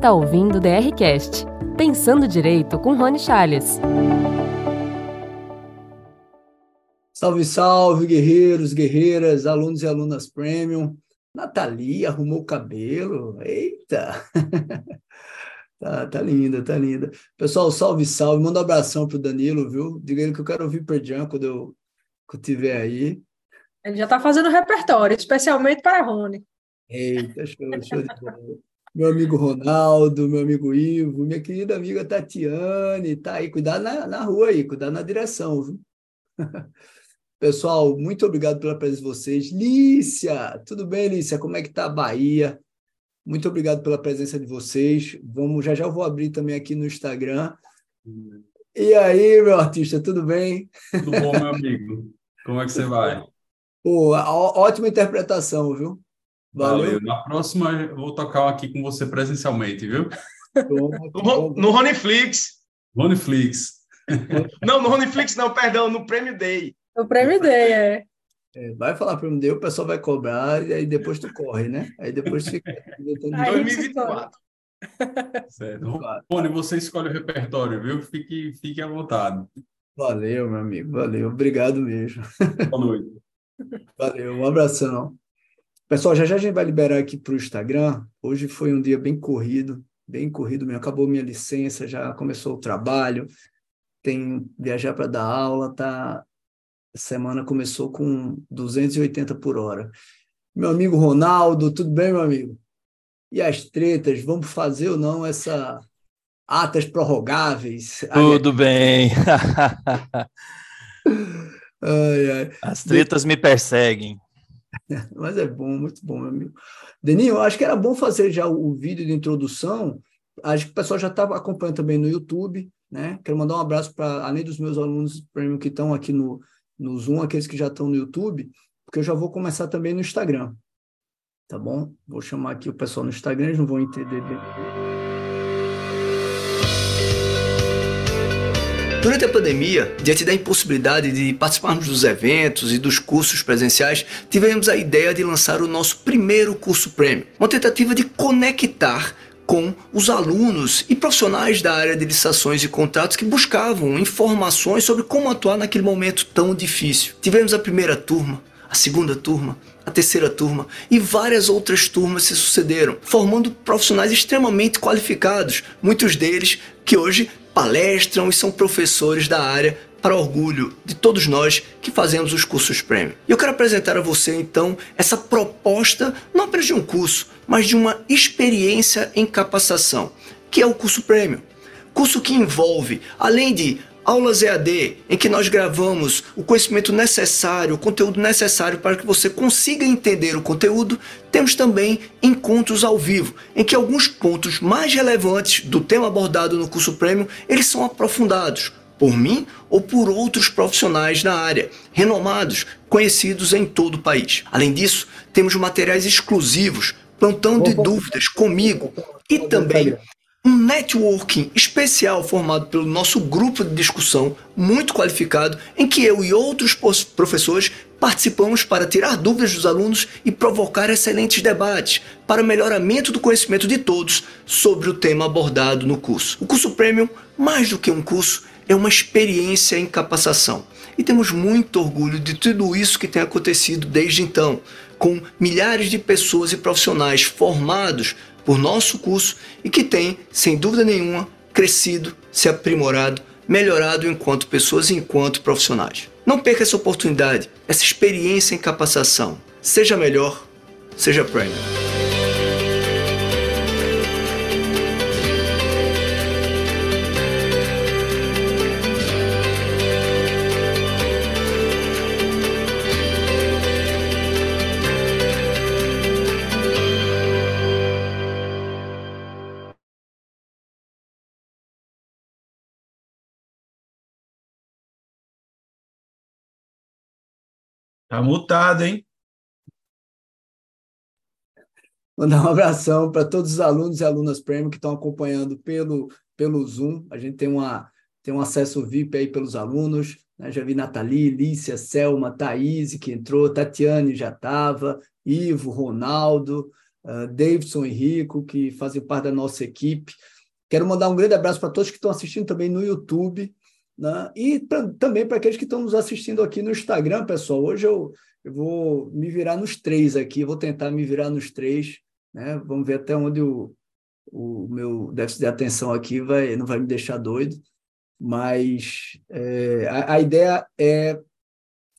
está ouvindo o DRCast, Pensando Direito com Rony Charles. Salve, salve, guerreiros, guerreiras, alunos e alunas premium. Natalia arrumou o cabelo. Eita! tá, tá linda, tá linda. Pessoal, salve, salve. Manda um abração pro Danilo, viu? Diga ele que eu quero ouvir Perdian quando eu, quando eu tiver aí. Ele já está fazendo repertório, especialmente para Rony. Eita, show, show de bola. Meu amigo Ronaldo, meu amigo Ivo, minha querida amiga Tatiane, tá aí, cuidado na, na rua aí, cuidado na direção, viu? Pessoal, muito obrigado pela presença de vocês. Lícia, tudo bem, Lícia? Como é que tá a Bahia? Muito obrigado pela presença de vocês. Vamos, já já vou abrir também aqui no Instagram. E aí, meu artista, tudo bem? Tudo bom, meu amigo? Como é que você vai? Pô, ótima interpretação, viu? Valeu. Valeu. Na próxima eu vou tocar aqui com você presencialmente, viu? no, no Roniflix. Roniflix. não, no Roniflix não, perdão, no Prêmio Day. O Prêmio Day, é. é vai falar Prêmio Day, o pessoal vai cobrar e aí depois tu corre, né? Aí depois fica... 2024. Certo. Rony, você escolhe o repertório, viu? Fique, fique à vontade. Valeu, meu amigo, valeu. Obrigado mesmo. Boa noite. Valeu, um abração. Pessoal, já já a gente vai liberar aqui para o Instagram. Hoje foi um dia bem corrido, bem corrido mesmo. Acabou minha licença, já começou o trabalho, tem viajar para dar aula, tá? semana começou com 280 por hora. Meu amigo Ronaldo, tudo bem, meu amigo? E as tretas, vamos fazer ou não essa atas prorrogáveis? Tudo bem. ai, ai. As tretas me perseguem. Mas é bom, muito bom, meu amigo. Deninho, eu acho que era bom fazer já o, vídeo de introdução. Acho que o pessoal já estava acompanhando também no YouTube, né? Quero mandar um abraço para, além dos meus alunos premium que estão aqui no, no Zoom, aqueles que já estão no YouTube, porque eu já vou começar também no Instagram. Tá bom? Vou chamar aqui o pessoal no Instagram, eles não vão entender bem. Durante a pandemia, diante da impossibilidade de participarmos dos eventos e dos cursos presenciais, tivemos a ideia de lançar o nosso primeiro curso Premium, uma tentativa de conectar com os alunos e profissionais da área de licitações e contratos que buscavam informações sobre como atuar naquele momento tão difícil. Tivemos a primeira turma, a segunda turma, a terceira turma e várias outras turmas se sucederam, formando profissionais extremamente qualificados, muitos deles que hoje palestram e são professores da área para orgulho de todos nós que fazemos os cursos Premium. E eu quero apresentar a você então essa proposta não apenas de um curso, mas de uma experiência em capacitação, que é o curso Premium. Curso que envolve, além de aulas EAD, em que nós gravamos o conhecimento necessário, o conteúdo necessário para que você consiga entender o conteúdo, temos também encontros ao vivo, em que alguns pontos mais relevantes do tema abordado no curso Premium, eles são aprofundados por mim ou por outros profissionais da área, renomados, conhecidos em todo o país. Além disso, temos materiais exclusivos, plantão de dúvidas comigo e também um networking especial formado pelo nosso grupo de discussão, muito qualificado, em que eu e outros professores participamos para tirar dúvidas dos alunos e provocar excelentes debates para o melhoramento do conhecimento de todos sobre o tema abordado no curso. O curso Premium, mais do que um curso, é uma experiência em capacitação. E temos muito orgulho de tudo isso que tem acontecido desde então, com milhares de pessoas e profissionais formados por nosso curso e que tem, sem dúvida nenhuma, crescido, se aprimorado, melhorado enquanto pessoas e enquanto profissionais. Não perca essa oportunidade, essa experiência em capacitação. Seja melhor, seja premium. Tá mutado, hein? Mandar um abração para todos os alunos e alunas Premium que estão acompanhando pelo, pelo Zoom. A gente tem, uma, tem um acesso VIP aí pelos alunos. Né? Já vi Nathalie, Lícia, Selma, Thaís, que entrou, Tatiane já estava, Ivo, Ronaldo, uh, Davidson e Rico, que fazem parte da nossa equipe. Quero mandar um grande abraço para todos que estão assistindo também no YouTube, né? e pra, também para aqueles que estão nos assistindo aqui no Instagram, pessoal. Hoje eu, eu vou me virar nos três aqui, vou tentar me virar nos três. Né? Vamos ver até onde o, o meu déficit de atenção aqui vai, não vai me deixar doido. Mas é, a, a ideia é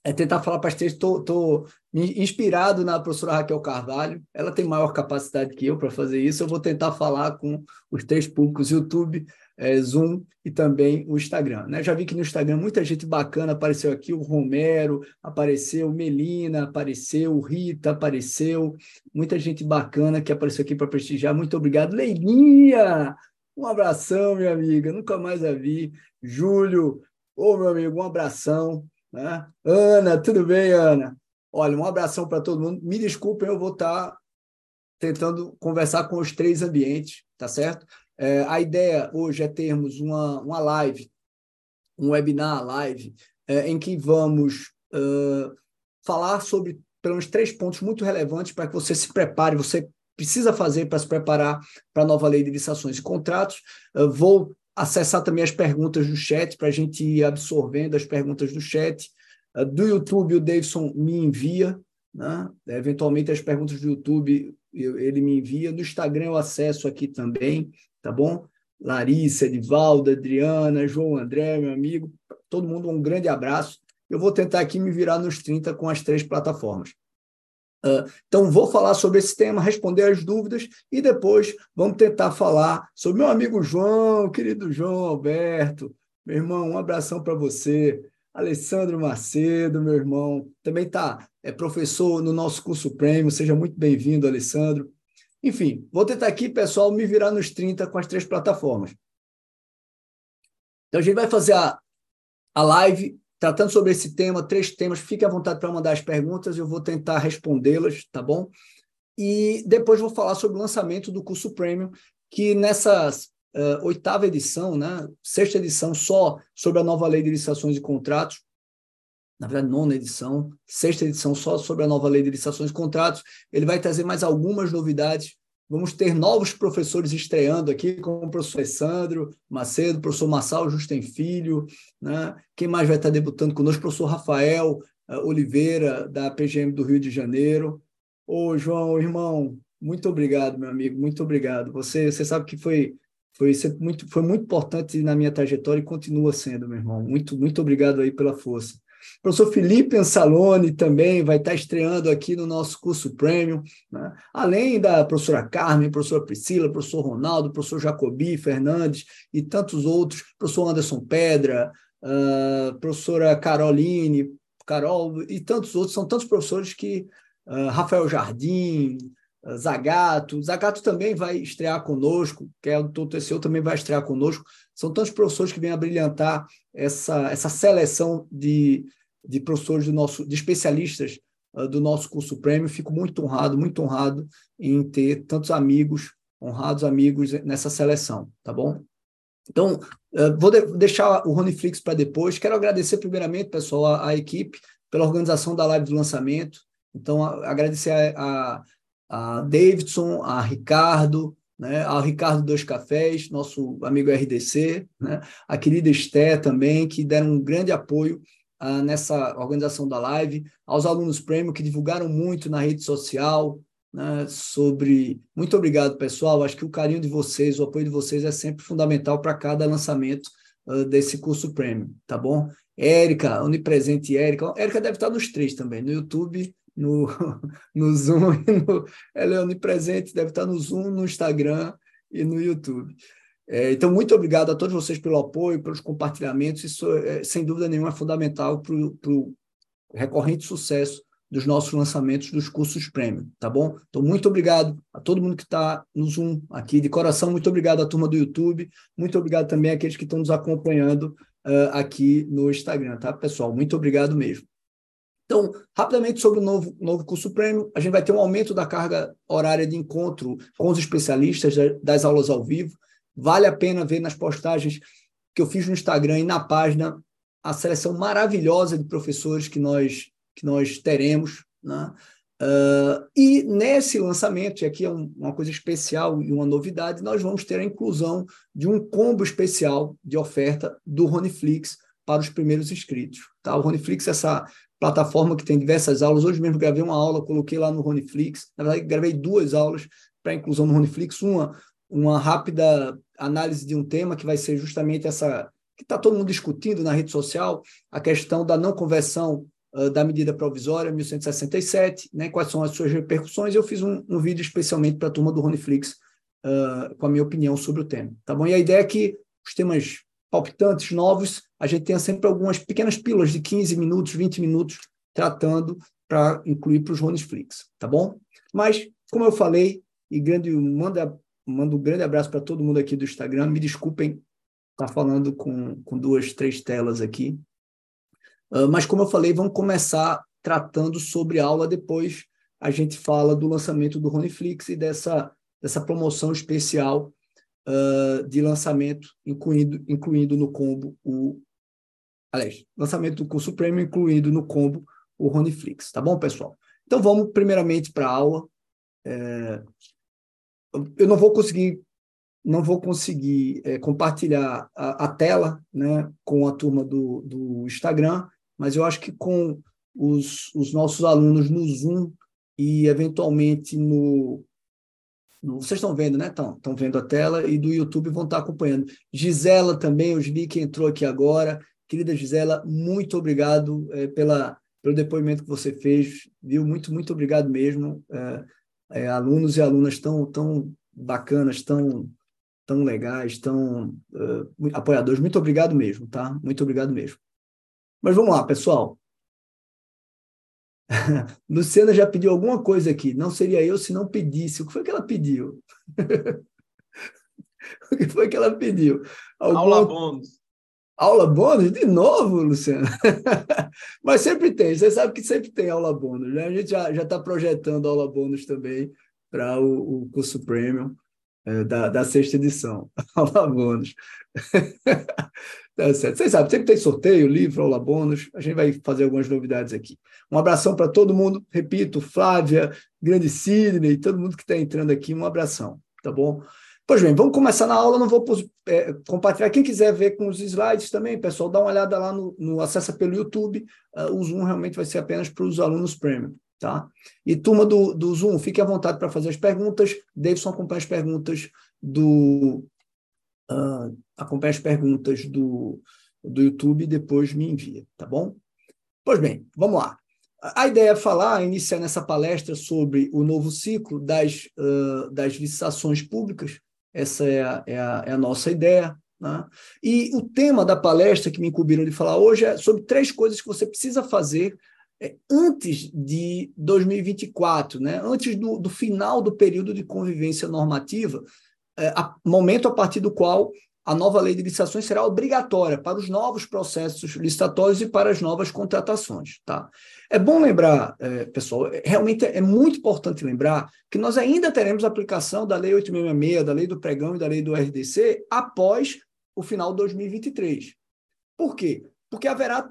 é tentar falar para as três. Estou inspirado na professora Raquel Carvalho, ela tem maior capacidade que eu para fazer isso. Eu vou tentar falar com os três públicos: YouTube, é, Zoom e também o Instagram. Né? Já vi que no Instagram muita gente bacana apareceu aqui: o Romero apareceu, Melina apareceu, Rita apareceu, muita gente bacana que apareceu aqui para prestigiar. Muito obrigado, Leilinha! Um abração, minha amiga, nunca mais a vi. Júlio, ô meu amigo, um abração. Né? Ana, tudo bem, Ana? Olha, um abração para todo mundo. Me desculpem, eu vou estar tá tentando conversar com os três ambientes, tá certo? É, a ideia hoje é termos uma, uma live, um webinar live, é, em que vamos uh, falar sobre pelo menos três pontos muito relevantes para que você se prepare, você precisa fazer para se preparar para a nova lei de licitações e contratos. Uh, vou acessar também as perguntas do chat para a gente ir absorvendo as perguntas do chat. Uh, do YouTube, o Davidson me envia, né? eventualmente as perguntas do YouTube ele me envia. No Instagram eu acesso aqui também, tá bom? Larissa, Edivaldo, Adriana, João André, meu amigo, todo mundo um grande abraço. Eu vou tentar aqui me virar nos 30 com as três plataformas. Uh, então, vou falar sobre esse tema, responder as dúvidas e depois vamos tentar falar sobre meu amigo João, querido João Alberto. Meu irmão, um abração para você. Alessandro Macedo, meu irmão, também tá é professor no nosso curso Prêmio. Seja muito bem-vindo, Alessandro. Enfim, vou tentar aqui, pessoal, me virar nos 30 com as três plataformas. Então, a gente vai fazer a, a live tratando sobre esse tema, três temas. Fique à vontade para mandar as perguntas, eu vou tentar respondê-las, tá bom? E depois vou falar sobre o lançamento do curso Premium, que nessa uh, oitava edição, né, sexta edição, só sobre a nova lei de licitações e contratos, na verdade, nona edição, sexta edição só sobre a nova lei de licitações e contratos, ele vai trazer mais algumas novidades Vamos ter novos professores estreando aqui, como o professor Sandro Macedo, o professor Massal Justem Filho, né? quem mais vai estar debutando conosco? O professor Rafael uh, Oliveira, da PGM do Rio de Janeiro. Ô, João, irmão, muito obrigado, meu amigo, muito obrigado. Você, você sabe que foi, foi, muito, foi muito importante na minha trajetória e continua sendo, meu irmão. Muito, muito obrigado aí pela força. O professor Felipe Ansalone também vai estar estreando aqui no nosso curso Premium, né? além da professora Carmen, professora Priscila, professor Ronaldo, professor Jacobi Fernandes e tantos outros, professor Anderson Pedra, uh, professora Caroline, Carol e tantos outros, são tantos professores que uh, Rafael Jardim, uh, Zagato, Zagato também vai estrear conosco, que é do TCU, também vai estrear conosco. São tantos professores que vêm a brilhantar essa, essa seleção de, de professores do nosso, de especialistas uh, do nosso curso prêmio. Fico muito honrado, muito honrado em ter tantos amigos, honrados amigos nessa seleção, tá bom? Então, uh, vou de deixar o Roniflix para depois. Quero agradecer primeiramente, pessoal, a, a, equipe pela organização da live do lançamento. Então, a, agradecer a, a, a Davidson, a Ricardo, né, ao Ricardo Dois Cafés, nosso amigo RDC, né, a querida Esté também, que deram um grande apoio uh, nessa organização da live, aos alunos prêmio que divulgaram muito na rede social, né, sobre. Muito obrigado, pessoal. Acho que o carinho de vocês, o apoio de vocês é sempre fundamental para cada lançamento uh, desse curso prêmio, tá bom? Érica, onipresente Érica. Érica deve estar nos três também, no YouTube no, no Zoom, no, ela é onipresente, deve estar no Zoom, no Instagram e no YouTube. É, então, muito obrigado a todos vocês pelo apoio, pelos compartilhamentos. Isso, é, sem dúvida nenhuma, é fundamental para o recorrente sucesso dos nossos lançamentos dos cursos premium, tá bom? Então, muito obrigado a todo mundo que está no Zoom aqui, de coração, muito obrigado à turma do YouTube, muito obrigado também àqueles que estão nos acompanhando uh, aqui no Instagram, tá, pessoal? Muito obrigado mesmo. Então, rapidamente sobre o novo, novo curso prêmio, a gente vai ter um aumento da carga horária de encontro com os especialistas das aulas ao vivo. Vale a pena ver nas postagens que eu fiz no Instagram e na página a seleção maravilhosa de professores que nós, que nós teremos. Né? Uh, e nesse lançamento, e aqui é um, uma coisa especial e uma novidade, nós vamos ter a inclusão de um combo especial de oferta do Roniflix para os primeiros inscritos. Tá? O Roniflix é essa plataforma que tem diversas aulas. Hoje mesmo gravei uma aula, coloquei lá no Roniflix. Na verdade, gravei duas aulas para inclusão no Roniflix. Uma, uma rápida análise de um tema que vai ser justamente essa que está todo mundo discutindo na rede social, a questão da não conversão uh, da medida provisória 1167, né, quais são as suas repercussões. Eu fiz um, um vídeo especialmente para a turma do Roniflix uh, com a minha opinião sobre o tema. Tá bom? E a ideia é que os temas palpitantes, novos, a gente tenha sempre algumas pequenas pílulas de 15 minutos, 20 minutos, tratando para incluir para os Roniflix, tá bom? Mas, como eu falei, e grande, manda, manda um grande abraço para todo mundo aqui do Instagram, me desculpem estar tá falando com, com duas, três telas aqui, uh, mas como eu falei, vamos começar tratando sobre aula, depois a gente fala do lançamento do Roniflix e dessa, dessa promoção especial uh, de lançamento, incluindo, incluindo no combo o. Aliás, lançamento do curso Premium, incluindo no combo o Roniflix. Tá bom, pessoal? Então vamos primeiramente para a aula. É, eu não vou conseguir não vou conseguir é, compartilhar a, a, tela né, com a turma do, do Instagram, mas eu acho que com os, os nossos alunos no Zoom e eventualmente no, vocês estão vendo, né? Estão, vendo a tela e do YouTube vão estar acompanhando. Gisela também, eu vi que entrou aqui agora. Querida Gisela, muito obrigado é, pela, pelo depoimento que você fez, viu? Muito, muito obrigado mesmo. É, é, alunos e alunas tão, tão bacanas, tão, tão legais, tão uh, apoiadores. Muito obrigado mesmo, tá? Muito obrigado mesmo. Mas vamos lá, pessoal. Luciana já pediu alguma coisa aqui. Não seria eu se não pedisse. O que foi que ela pediu? o que foi que ela pediu? Algum... Aula bônus. Aula bônus? De novo, Luciana? Mas sempre tem. Você sabe que sempre tem aula bônus. Né? A gente já está projetando aula bônus também para o, o, curso Premium é, da, da sexta edição. aula bônus. Tá certo. Vocês sabem, sempre tem sorteio, livro, aula bônus. A gente vai fazer algumas novidades aqui. Um abração para todo mundo. Repito, Flávia, Grande Sidney, todo mundo que está entrando aqui, um abração, tá bom? Pois bem, vamos começar na aula. Não vou é, compartilhar. Quem quiser ver com os slides também, pessoal, dá uma olhada lá no, no acessa pelo YouTube. Uh, o Zoom realmente vai ser apenas para os alunos premium. Tá? E turma do, do Zoom, fique à vontade para fazer as perguntas. Davidson acompanha as perguntas do, uh, acompanhe as perguntas do, do YouTube e depois me envia, tá bom? Pois bem, vamos lá. A ideia é falar, iniciar nessa palestra sobre o novo ciclo das, uh, das licitações públicas. Essa é a, é a, é a nossa ideia. Né? E o tema da palestra que me incumbiram de falar hoje é sobre três coisas que você precisa fazer é, antes de 2024, né? antes do, do final do período de convivência normativa, a, momento a partir do qual a nova lei de licitações será obrigatória para os novos processos licitatórios e para as novas contratações. Tá? É bom lembrar, é, pessoal, é, realmente é muito importante lembrar que nós ainda teremos aplicação da Lei 866, da Lei do Pregão e da Lei do RDC após o final de 2023. Por quê? Porque haverá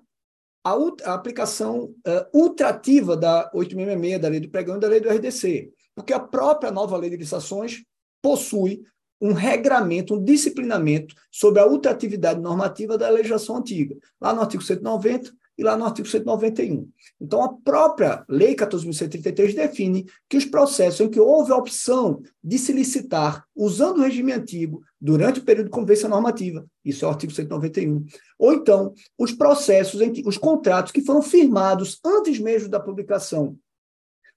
a, a aplicação uh, ultrativa da 866, da Lei do Pregão e da Lei do RDC. Porque a própria nova Lei de Licitações possui um regramento, um disciplinamento sobre a ultratividade normativa da legislação antiga, lá no artigo 190 e lá no artigo 191. Então, a própria Lei 14.133 define que os processos em que houve a opção de se licitar usando o regime antigo durante o período de convivência normativa, isso é o artigo 191, ou então os processos, em que, os contratos que foram firmados antes mesmo da publicação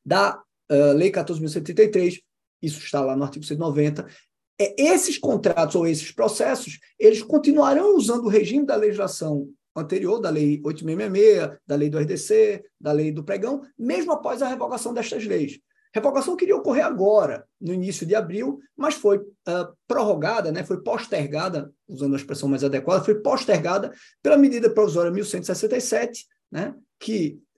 da uh, Lei 14.133, isso está lá no artigo 190, é, esses contratos ou esses processos, eles continuarão usando o regime da legislação anterior, da Lei 866, da Lei do RDC, da Lei do Pregão, mesmo após a revogação destas leis. Revogação queria ocorrer agora, no início de abril, mas foi uh, prorrogada, né, foi postergada, usando a expressão mais adequada, foi postergada pela medida provisória 1167, né, que é,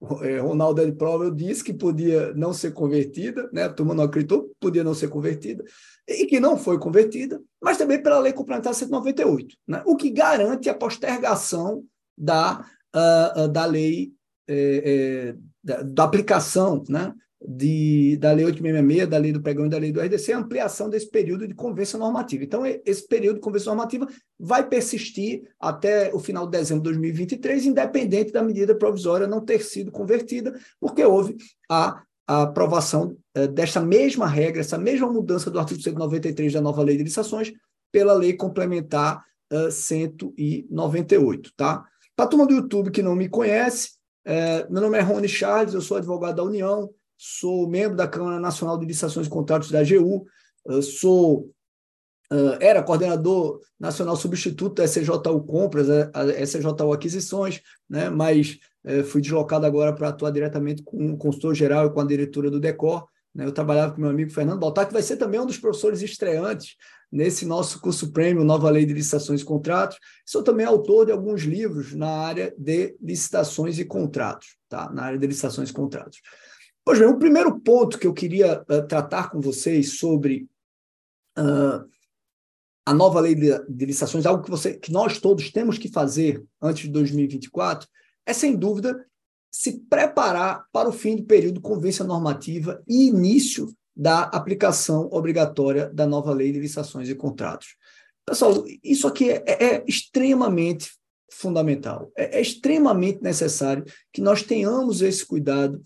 Ronaldo de Prova eu disse que podia não ser convertida, né? a turma não acreditou, podia não ser convertida, e que não foi convertida, mas também pela Lei Complementar 198, né? o que garante a postergação da, uh, da lei, é, é, da, da aplicação né, de, da Lei 866, da Lei do Pregão e da Lei do RDC, a ampliação desse período de convenção normativa. Então, esse período de convenção normativa vai persistir até o final de dezembro de 2023, independente da medida provisória não ter sido convertida, porque houve a, a aprovação eh, mesma regra, essa mesma mudança do artigo 193 da nova Lei de Licitações pela Lei Complementar uh, 198, tá? Para a turma do YouTube que não me conhece, eh, meu nome é Rony Charles, eu sou advogado da União, sou membro da Câmara Nacional de Licitações e Contratos da AGU, sou era coordenador nacional substituto da SCJU Compras, a SCJU Aquisições, né, mas fui deslocado agora para atuar diretamente com o consultor geral e com a diretora do DECOR. Né, eu trabalhava com meu amigo Fernando Baltar, que vai ser também um dos professores estreantes nesse nosso curso prêmio Nova Lei de Licitações e Contratos. Sou também autor de alguns livros na área de licitações e contratos, tá? na área de licitações e contratos. Pois bem, o primeiro ponto que eu queria uh, tratar com vocês sobre uh, a nova lei de, de, licitações, algo que, você, que nós todos temos que fazer antes de 2024, é sem dúvida se preparar para o fim do período convência normativa e início da aplicação obrigatória da nova lei de licitações e contratos. Pessoal, isso aqui é, é extremamente fundamental, é, é extremamente necessário que nós tenhamos esse cuidado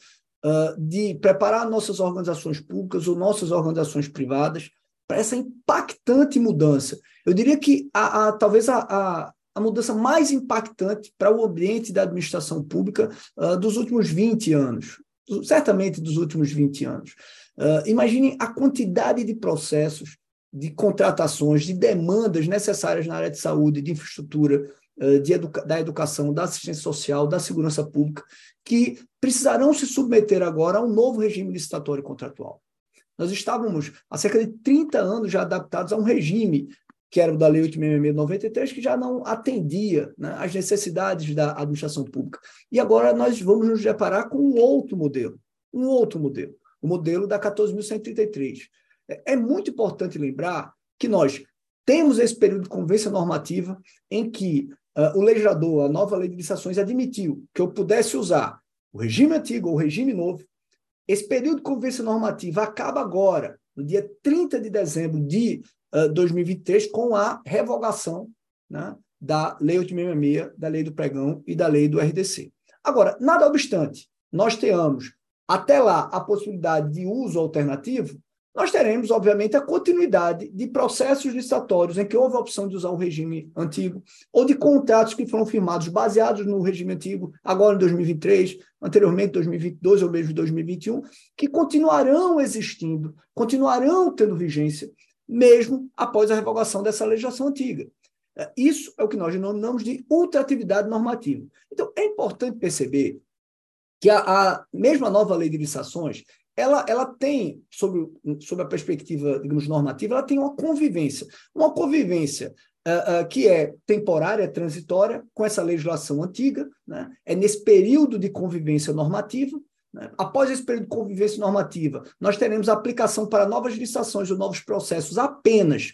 de preparar nossas organizações públicas ou nossas organizações privadas para essa impactante mudança. Eu diria que a, a talvez a, a, a, mudança mais impactante para o ambiente da administração pública uh, dos últimos 20 anos, certamente dos últimos 20 anos. Uh, imaginem a quantidade de processos, de contratações, de demandas necessárias na área de saúde, de infraestrutura, educa da educação, da assistência social, da segurança pública, que precisarão se submeter agora a um novo regime licitatório contratual. Nós estávamos há cerca de 30 anos já adaptados a um regime que era o da Lei 866 de 93, que já não atendia né, às necessidades da administração pública. E agora nós vamos nos deparar com um outro modelo, um outro modelo, o modelo da 14.133. É, é muito importante lembrar que nós temos esse período de convivência normativa em que uh, o legislador, a nova lei de licitações, admitiu que eu pudesse usar o regime antigo ou o regime novo. Esse período de convivência normativa acaba agora, no dia 30 de dezembro de uh, 2023, com a revogação né, da Lei 866, da Lei do Pregão e da Lei do RDC. Agora, nada obstante, nós tenhamos até lá a possibilidade de uso alternativo, nós teremos, obviamente, a continuidade de processos licitatórios em que houve a opção de usar o regime antigo, ou de contratos que foram firmados baseados no regime antigo, agora em 2023, anteriormente em 2022 ou mesmo em 2021, que continuarão existindo, continuarão tendo vigência, mesmo após a revogação dessa legislação antiga. É, isso é o que nós denominamos de ultratividade normativa. Então, é importante perceber que a, a mesma nova lei de licitações ela, ela tem, sob, sob a perspectiva, digamos, normativa, ela tem uma convivência. Uma convivência uh, uh, que é temporária, transitória, com essa legislação antiga, né? é nesse período de convivência normativa. Né? Após esse período de convivência normativa, nós teremos aplicação para novas licitações ou novos processos apenas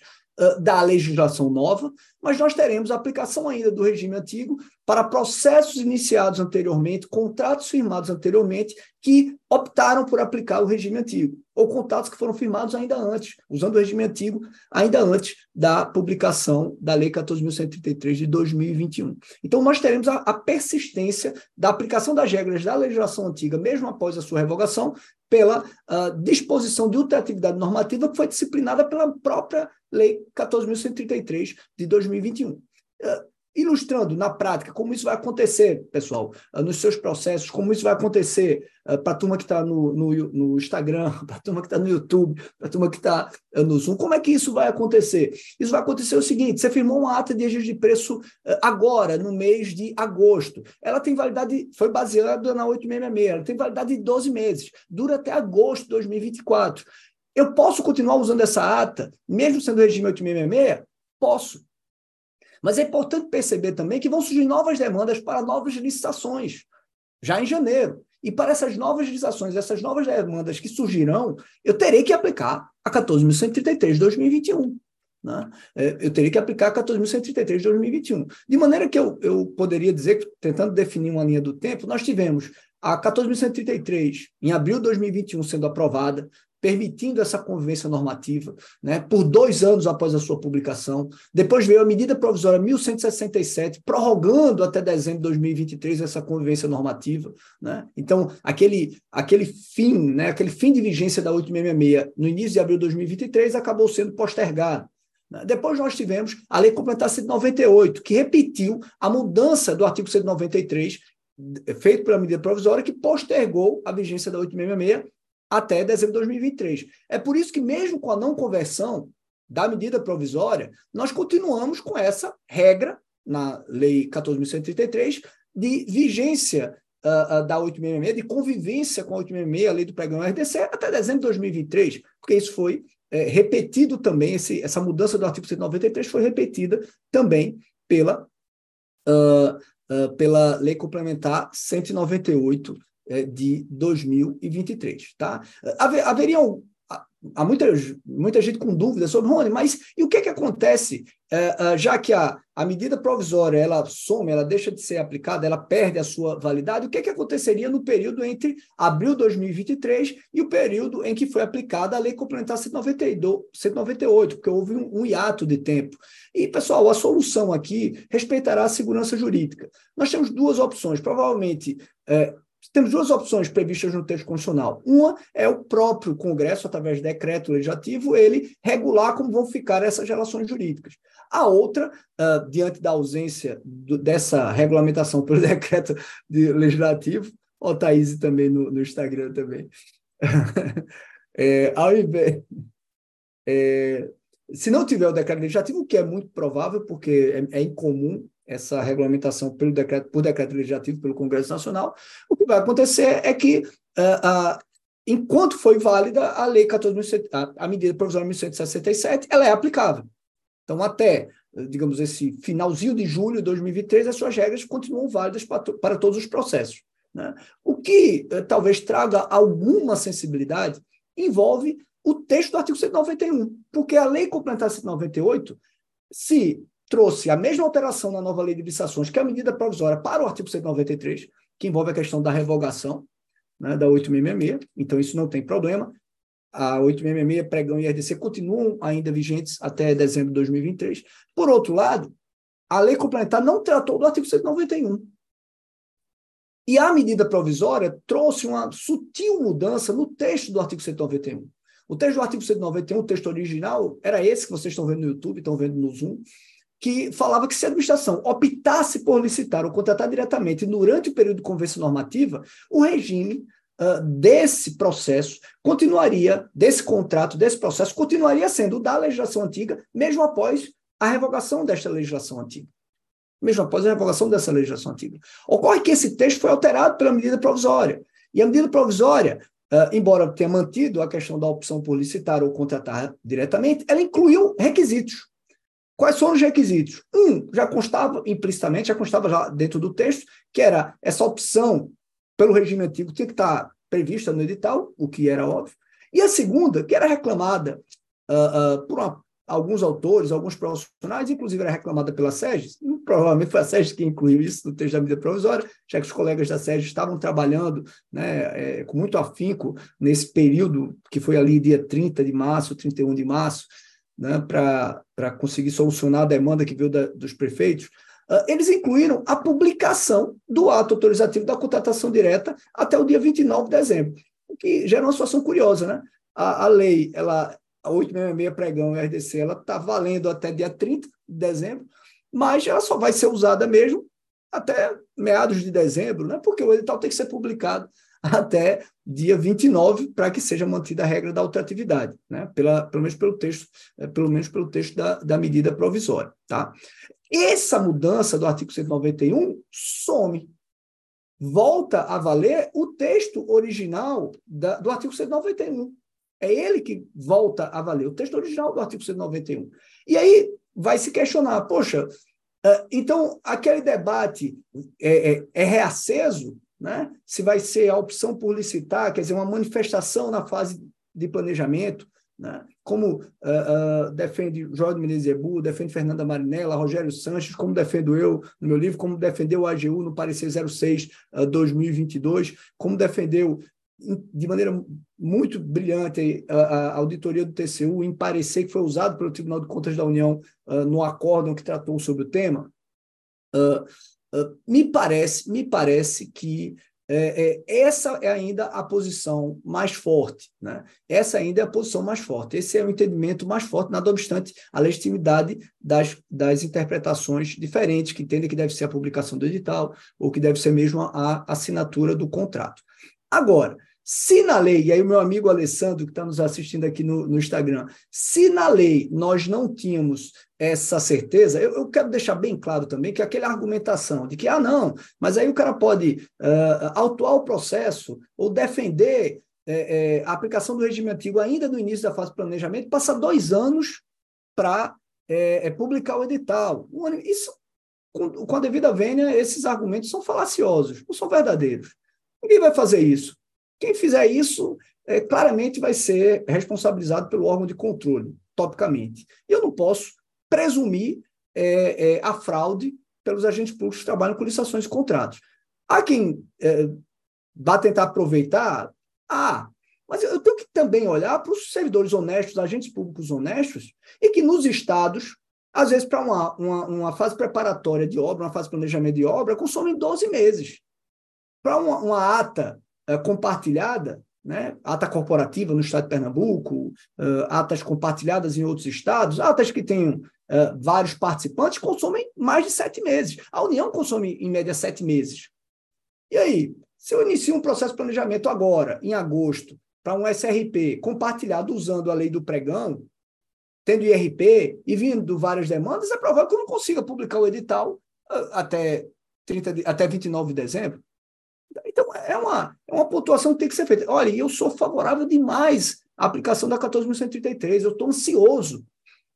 da legislação nova, mas nós teremos aplicação ainda do regime antigo para processos iniciados anteriormente, contratos firmados anteriormente, que optaram por aplicar o regime antigo, ou contratos que foram firmados ainda antes, usando o regime antigo, ainda antes da publicação da Lei 14.133 de 2021. Então, nós teremos a, a persistência da aplicação das regras da legislação antiga, mesmo após a sua revogação, pela uh, disposição de ultratividade normativa que foi disciplinada pela própria Lei 14.133 de 2021. Uh, ilustrando na prática como isso vai acontecer, pessoal, uh, nos seus processos, como isso vai acontecer uh, para a turma que está no, no, no, Instagram, para a turma que está no YouTube, para a turma que está no Zoom, como é que isso vai acontecer? Isso vai acontecer o seguinte: você firmou uma ata de ajuste de preço agora, no mês de agosto. Ela tem validade, foi baseada na 866, ela tem validade de 12 meses, dura até agosto de 2024. Eu posso continuar usando essa ata, mesmo sendo regime 866? Posso. Mas é importante perceber também que vão surgir novas demandas para novas licitações, já em janeiro. E para essas novas licitações, essas novas demandas que surgirão, eu terei que aplicar a 14.133 de 2021. Né? É, eu teria que aplicar 14.133 de 2021. De maneira que eu, eu poderia dizer, tentando definir uma linha do tempo, nós tivemos a 14.133, em abril de 2021, sendo aprovada, permitindo essa convivência normativa, né, por dois anos após a sua publicação. Depois veio a medida provisória 1167, prorrogando até dezembro de 2023 essa convivência normativa. Né? Então, aquele, aquele fim, né, aquele fim de vigência da 866 no início de abril de 2023 acabou sendo postergado. Né? Depois nós tivemos a Lei Complementar 198, que repetiu a mudança do artigo 193, feito pela medida provisória, que postergou a vigência da 866 até dezembro de 2023. É por isso que, mesmo com a não conversão da medida provisória, nós continuamos com essa regra na Lei 14.133 de vigência uh, uh, da 866, de convivência com a 866, a Lei do Pregão RDC, até dezembro de 2023, porque isso foi é, repetido também, esse, essa mudança do artigo 193 foi repetida também pela, uh, pela Lei Complementar 198 é, de 2023. Tá? Haveria um, há muita, muita gente com dúvidas sobre, Rony, mas e o que, é que acontece, é, é, já que a, a medida provisória ela some, ela deixa de ser aplicada, ela perde a sua validade, o que, é que aconteceria no período entre abril de 2023 e o período em que foi aplicada a Lei Complementar 192, 198, porque houve um, um hiato de tempo. E, pessoal, a solução aqui respeitará a segurança jurídica. Nós temos duas opções, provavelmente é, temos duas opções previstas no texto constitucional. Uma é o próprio Congresso, através de decreto legislativo, ele regular como vão ficar essas relações jurídicas. A outra, uh, diante da ausência do, dessa regulamentação pelo decreto de legislativo, ó, Thaís também no, no Instagram também. é, ao invés, é, se não tiver o decreto legislativo, o que é muito provável, porque é, é incomum essa regulamentação pelo decreto, por decreto legislativo pelo Congresso Nacional, o que vai acontecer é que, uh, uh, enquanto foi válida a lei 14, a, a medida provisória 1167, ela é aplicável. Então, até, digamos, esse finalzinho de julho de 2023, as suas regras continuam válidas para, para todos os processos. Né? O que uh, talvez traga alguma sensibilidade envolve o texto do artigo 191, porque a lei complementar 198, se trouxe a mesma alteração na nova lei de licitações, que é a medida provisória para o artigo 193, que envolve a questão da revogação né, da 866, então isso não tem problema. A 866, pregão e RDC continuam ainda vigentes até dezembro de 2023. Por outro lado, a lei complementar não tratou do artigo 191. E a medida provisória trouxe uma sutil mudança no texto do artigo 191. O texto do artigo 191, o texto original, era esse que vocês estão vendo no YouTube, estão vendo no Zoom, que falava que se a administração optasse por licitar ou contratar diretamente durante o período de convenção normativa, o regime uh, desse processo continuaria, desse contrato, desse processo, continuaria sendo da legislação antiga, mesmo após a revogação desta legislação antiga. Mesmo após a revogação dessa legislação antiga. Ocorre que esse texto foi alterado pela medida provisória. E a medida provisória, uh, embora tenha mantido a questão da opção por licitar ou contratar diretamente, ela incluiu requisitos Quais foram os requisitos? Um, já constava implicitamente, já constava já dentro do texto, que era essa opção pelo regime antigo tinha que estar prevista no edital, o que era óbvio. E a segunda, que era reclamada uh, uh, por uma, alguns autores, alguns profissionais, inclusive era reclamada pela SEGES, provavelmente foi a SEGES que incluiu isso no texto da medida provisória, já que os colegas da SEGES estavam trabalhando né, é, com muito afinco nesse período, que foi ali dia 30 de março, 31 de março, né, para conseguir solucionar a demanda que veio da, dos prefeitos, uh, eles incluíram a publicação do ato autorizativo da contratação direta até o dia 29 de dezembro, o que gera uma situação curiosa. Né? A, a lei, ela, a 866 pregão e RDC, ela está valendo até dia 30 de dezembro, mas ela só vai ser usada mesmo até meados de dezembro, né? porque o edital tem que ser publicado até dia 29 para que seja mantida a regra da ultratividade, né? Pela, pelo menos pelo texto, é, pelo menos pelo texto da, da medida provisória, tá? Essa mudança do artigo 191 some. Volta a valer o texto original da, do artigo 191. É ele que volta a valer, o texto original do artigo 191. E aí vai se questionar, poxa, é, então aquele debate é, é, é reaceso né? se vai ser a opção por licitar, quer dizer, uma manifestação na fase de planejamento, né? como uh, uh, defende Jorge Menezes Ebu, defende Fernanda Marinella, Rogério Sanches, como defendo eu no meu livro, como defendeu o AGU no parecer 06 uh, 2022, como defendeu de maneira muito brilhante a, a, auditoria do TCU em parecer que foi usado pelo Tribunal de Contas da União uh, no acórdão que tratou sobre o tema, uh, me parece, me parece que é, é, essa é ainda a posição mais forte, né? Essa ainda é a posição mais forte. Esse é o entendimento mais forte, nada obstante a legitimidade das, das interpretações diferentes que entendem que deve ser a publicação do edital ou que deve ser mesmo a, a assinatura do contrato. Agora, se na lei, e aí o meu amigo Alessandro, que está nos assistindo aqui no, no, Instagram, se na lei nós não tínhamos essa certeza, eu, eu, quero deixar bem claro também que aquela argumentação de que, ah, não, mas aí o cara pode uh, autuar o processo ou defender é, é, a aplicação do regime antigo ainda no início da fase de planejamento, passa dois anos para é, publicar o edital. Isso, com, com a devida vênia, esses argumentos são falaciosos, não são verdadeiros. Ninguém vai fazer isso. Quem fizer isso, é, claramente vai ser responsabilizado pelo órgão de controle, topicamente. E eu não posso presumir é, é, a fraude pelos agentes públicos que trabalham com licitações de contratos. Há quem é, vá tentar aproveitar, ah, mas eu tenho que também olhar para os servidores honestos, agentes públicos honestos, e que nos estados, às vezes, para uma, uma, uma, fase preparatória de obra, uma fase de planejamento de obra, consomem 12 meses. Para uma, uma ata compartilhada, né? ata corporativa no estado de Pernambuco, uh, atas compartilhadas em outros estados, atas que tenham uh, vários participantes, consomem mais de sete meses. A União consome, em média, sete meses. E aí, se eu inicio um processo de planejamento agora, em agosto, para um SRP compartilhado usando a lei do pregão, tendo IRP e vindo várias demandas, é provável que eu não consiga publicar o edital até, 30 de, até 29 de dezembro. Então, é uma, é uma pontuação que tem que ser feita. Olha, eu sou favorável demais à aplicação da 14.133, eu estou ansioso.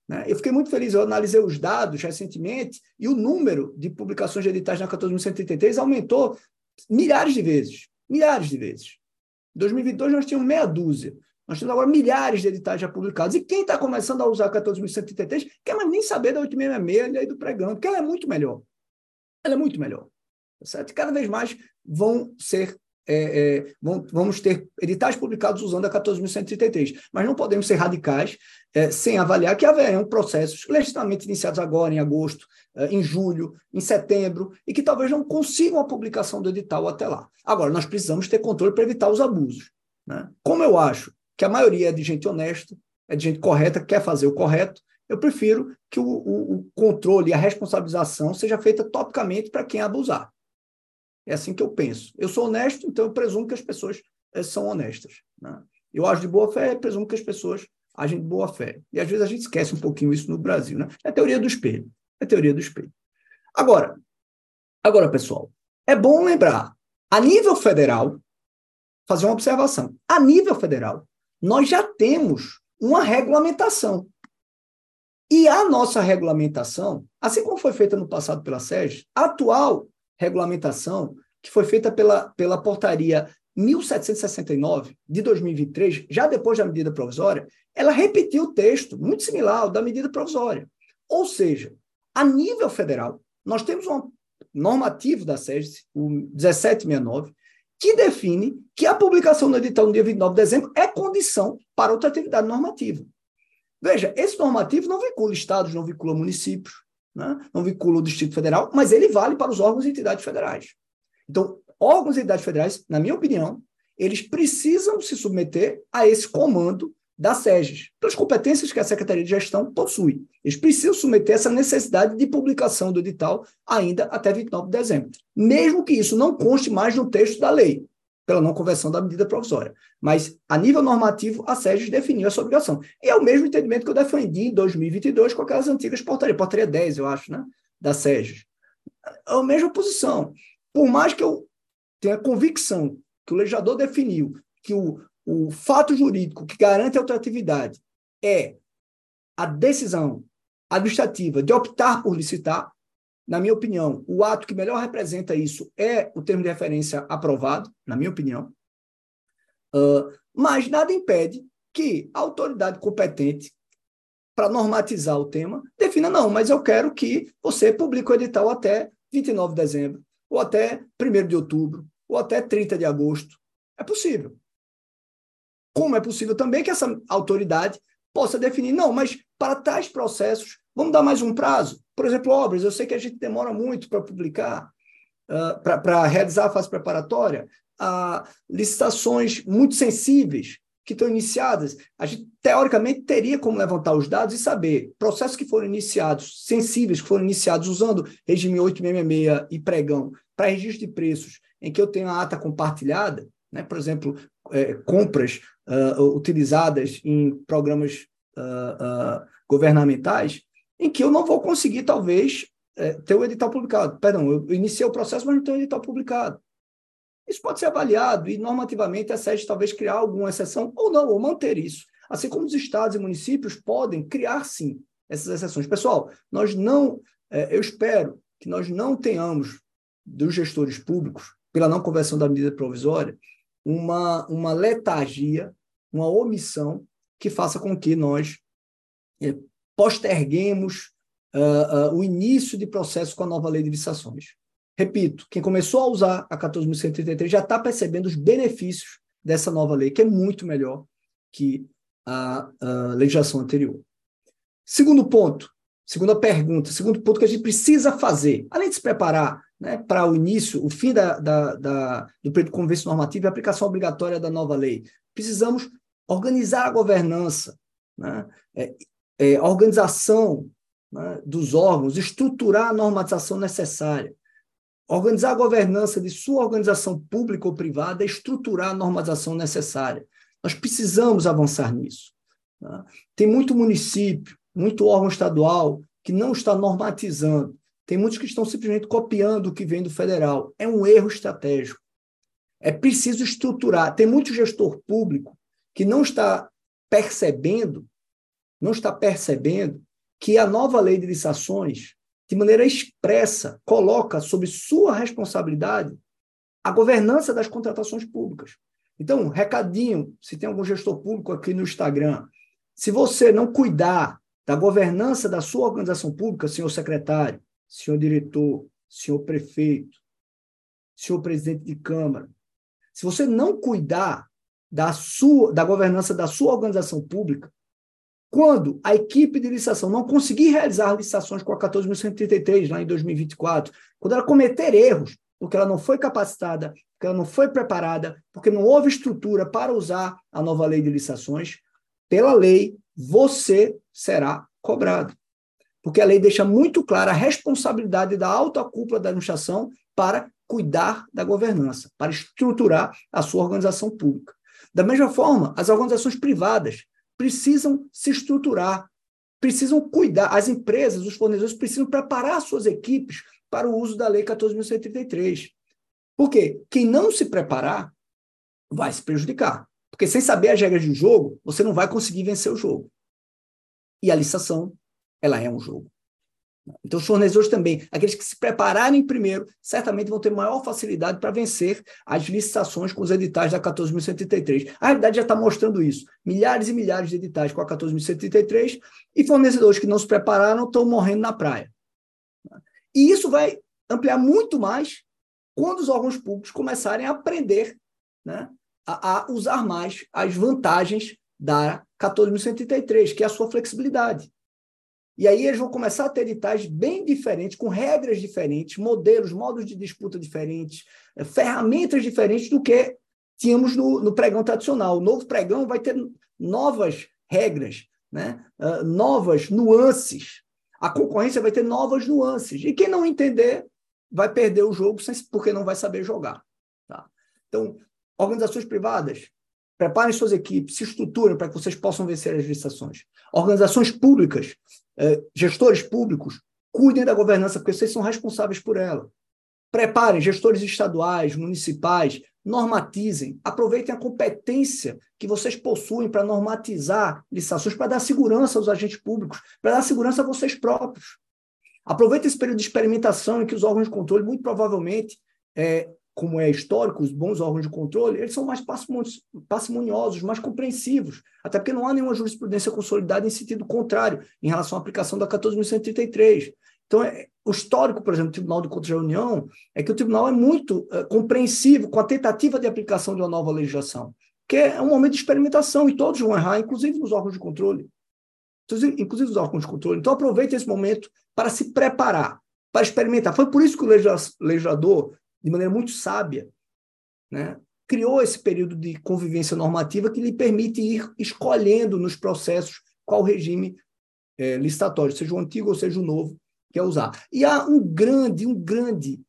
Né? Eu fiquei muito feliz, eu analisei os dados recentemente e o número de publicações de editais na 14.133 aumentou milhares de vezes. Milhares de vezes. Em 2022, nós tínhamos meia dúzia. Nós temos agora milhares de editais já publicados. E quem está começando a usar a 14.133 quer mais nem saber da 866 e do pregão, porque ela é muito melhor. Ela é muito melhor. Certo? cada vez mais vão ser é, é, vão, vamos ter editais publicados usando a 14.133, mas não podemos ser radicais é, sem avaliar que haverão processos legitimamente iniciados agora, em agosto, é, em julho, em setembro, e que talvez não consigam a publicação do edital até lá. Agora, nós precisamos ter controle para evitar os abusos. Né? Como eu acho que a maioria é de gente honesta, é de gente correta, que quer fazer o correto, eu prefiro que o, o, o controle e a responsabilização seja feita topicamente para quem abusar. É assim que eu penso. Eu sou honesto, então eu presumo que as pessoas é, são honestas. Né? Eu acho de boa fé, presumo que as pessoas agem de boa fé. E às vezes a gente esquece um pouquinho isso no Brasil. Né? É a teoria do espelho. É a teoria do espelho. Agora, agora, pessoal, é bom lembrar, a nível federal, fazer uma observação. A nível federal, nós já temos uma regulamentação. E a nossa regulamentação, assim como foi feita no passado pela SES, atual regulamentação que foi feita pela, pela portaria 1769 de 2023, já depois da medida provisória, ela repetiu o texto muito similar ao da medida provisória. Ou seja, a nível federal, nós temos um normativo da SES, o 1769, que define que a publicação do edital no dia 29 de dezembro é condição para outra atividade normativa. Veja, esse normativo não vincula estados, não vincula municípios, né? não vincula o Distrito Federal, mas ele vale para os órgãos e entidades federais. Então, órgãos e entidades federais, na minha opinião, eles precisam se submeter a esse comando da SEGES, pelas competências que a Secretaria de Gestão possui. Eles precisam submeter essa necessidade de publicação do edital ainda até 29 de dezembro, mesmo que isso não conste mais no texto da lei pela não conversão da medida provisória. Mas, a nível normativo, a SEGES definiu essa obrigação. E é o mesmo entendimento que eu defendi em 2022 com aquelas antigas portarias, portaria 10, eu acho, né, da SEGES. É a mesma posição. Por mais que eu tenha convicção que o legislador definiu que o, o fato jurídico que garante a ultratividade é a decisão administrativa de optar por licitar, na minha opinião, o ato que melhor representa isso é o termo de referência aprovado, na minha opinião. Uh, mas nada impede que a autoridade competente para normatizar o tema defina, não, mas eu quero que você publique o edital até 29 de dezembro, ou até 1 de outubro, ou até 30 de agosto. É possível. Como é possível também que essa autoridade possa definir, não, mas para tais processos, vamos dar mais um prazo. Por exemplo, obras, eu sei que a gente demora muito para publicar, uh, para realizar a fase preparatória, uh, licitações muito sensíveis que estão iniciadas, a gente teoricamente teria como levantar os dados e saber processos que foram iniciados, sensíveis, que foram iniciados usando regime 866 e pregão para registro de preços, em que eu tenho a ata compartilhada, né? por exemplo, é, compras uh, utilizadas em programas uh, uh, governamentais, em que eu não vou conseguir, talvez, é, ter o edital publicado. Perdão, eu iniciei o processo, mas não tenho o edital publicado. Isso pode ser avaliado e, normativamente, a SED talvez criar alguma exceção ou não, ou manter isso. Assim como os estados e municípios podem criar, sim, essas exceções. Pessoal, nós não, é, eu espero que nós não tenhamos, dos gestores públicos, pela não conversão da medida provisória, uma, uma letargia, uma omissão que faça com que nós é, posterguemos uh, uh, o início de processo com a nova lei de licitações. Repito, quem começou a usar a 14.133 já está percebendo os benefícios dessa nova lei, que é muito melhor que a, a legislação anterior. Segundo ponto, segunda pergunta, segundo ponto que a gente precisa fazer, além de se preparar né, para o início, o fim da, da, da, do período de normativo e a aplicação obrigatória da nova lei, precisamos organizar a governança, né, é, é, organização né, dos órgãos, estruturar a normatização necessária, organizar a governança de sua organização pública ou privada, estruturar a normatização necessária. Nós precisamos avançar nisso. Né? Tem muito município, muito órgão estadual que não está normatizando. Tem muitos que estão simplesmente copiando o que vem do federal. É um erro estratégico. É preciso estruturar. Tem muito gestor público que não está percebendo, não está percebendo que a nova lei de licitações, de maneira expressa, coloca sob sua responsabilidade a governança das contratações públicas. Então, recadinho, se tem algum gestor público aqui no Instagram, se você não cuidar da governança da sua organização pública, senhor secretário, senhor diretor, senhor prefeito, senhor presidente de Câmara, se você não cuidar da sua da governança da sua organização pública, quando a equipe de licitação não conseguir realizar licitações com a 14.133 lá em 2024, quando ela cometer erros, porque ela não foi capacitada, porque ela não foi preparada, porque não houve estrutura para usar a nova lei de licitações, pela lei, você será cobrado porque a lei deixa muito clara a responsabilidade da alta cúpula da administração para cuidar da governança, para estruturar a sua organização pública. Da mesma forma, as organizações privadas precisam se estruturar, precisam cuidar, as empresas, os fornecedores precisam preparar suas equipes para o uso da Lei 14.133. Por quê? Quem não se preparar vai se prejudicar. Porque sem saber as regras do jogo, você não vai conseguir vencer o jogo. E a licitação ela é um jogo. Então, os fornecedores também, aqueles que se prepararem primeiro, certamente vão ter maior facilidade para vencer as licitações com os editais da 14.133. A realidade já está mostrando isso. Milhares e milhares de editais com a 14.133 e fornecedores que não se prepararam estão morrendo na praia. E isso vai ampliar muito mais quando os órgãos públicos começarem a aprender né, a, a usar mais as vantagens da 14.133, que é a sua flexibilidade. E aí eles vão começar a ter editais bem diferentes, com regras diferentes, modelos, modos de disputa diferentes, eh, ferramentas diferentes do que tínhamos no, no pregão tradicional. O novo pregão vai ter novas regras, né? Uh, novas nuances. A concorrência vai ter novas nuances. E quem não entender vai perder o jogo porque não vai saber jogar. Tá? Então, organizações privadas, preparem suas equipes, se estruturem para que vocês possam vencer as licitações. Organizações públicas, eh, gestores públicos, cuidem da governança, porque vocês são responsáveis por ela. Preparem gestores estaduais, municipais, normatizem, aproveitem a competência que vocês possuem para normatizar licitações, para dar segurança aos agentes públicos, para dar segurança a vocês próprios. Aproveitem esse período de experimentação em que os órgãos de controle, muito provavelmente, é, como é histórico, os bons órgãos de controle, eles são mais parcimoniosos, mais compreensivos, até porque não há nenhuma jurisprudência consolidada em sentido contrário em relação à aplicação da 14.133. Então, é, o histórico, por exemplo, do Tribunal de Contas da União é que o tribunal é muito é, compreensivo com a tentativa de aplicação de uma nova legislação, que é um momento de experimentação e todos vão errar, inclusive nos órgãos de controle. Inclusive os órgãos de controle. Então, aproveite esse momento para se preparar, para experimentar. Foi por isso que o legislador de maneira muito sábia, né, criou esse período de convivência normativa que lhe permite ir escolhendo nos processos qual regime é, licitatório, seja o antigo ou seja o novo, que é usar. E há um grande, um grande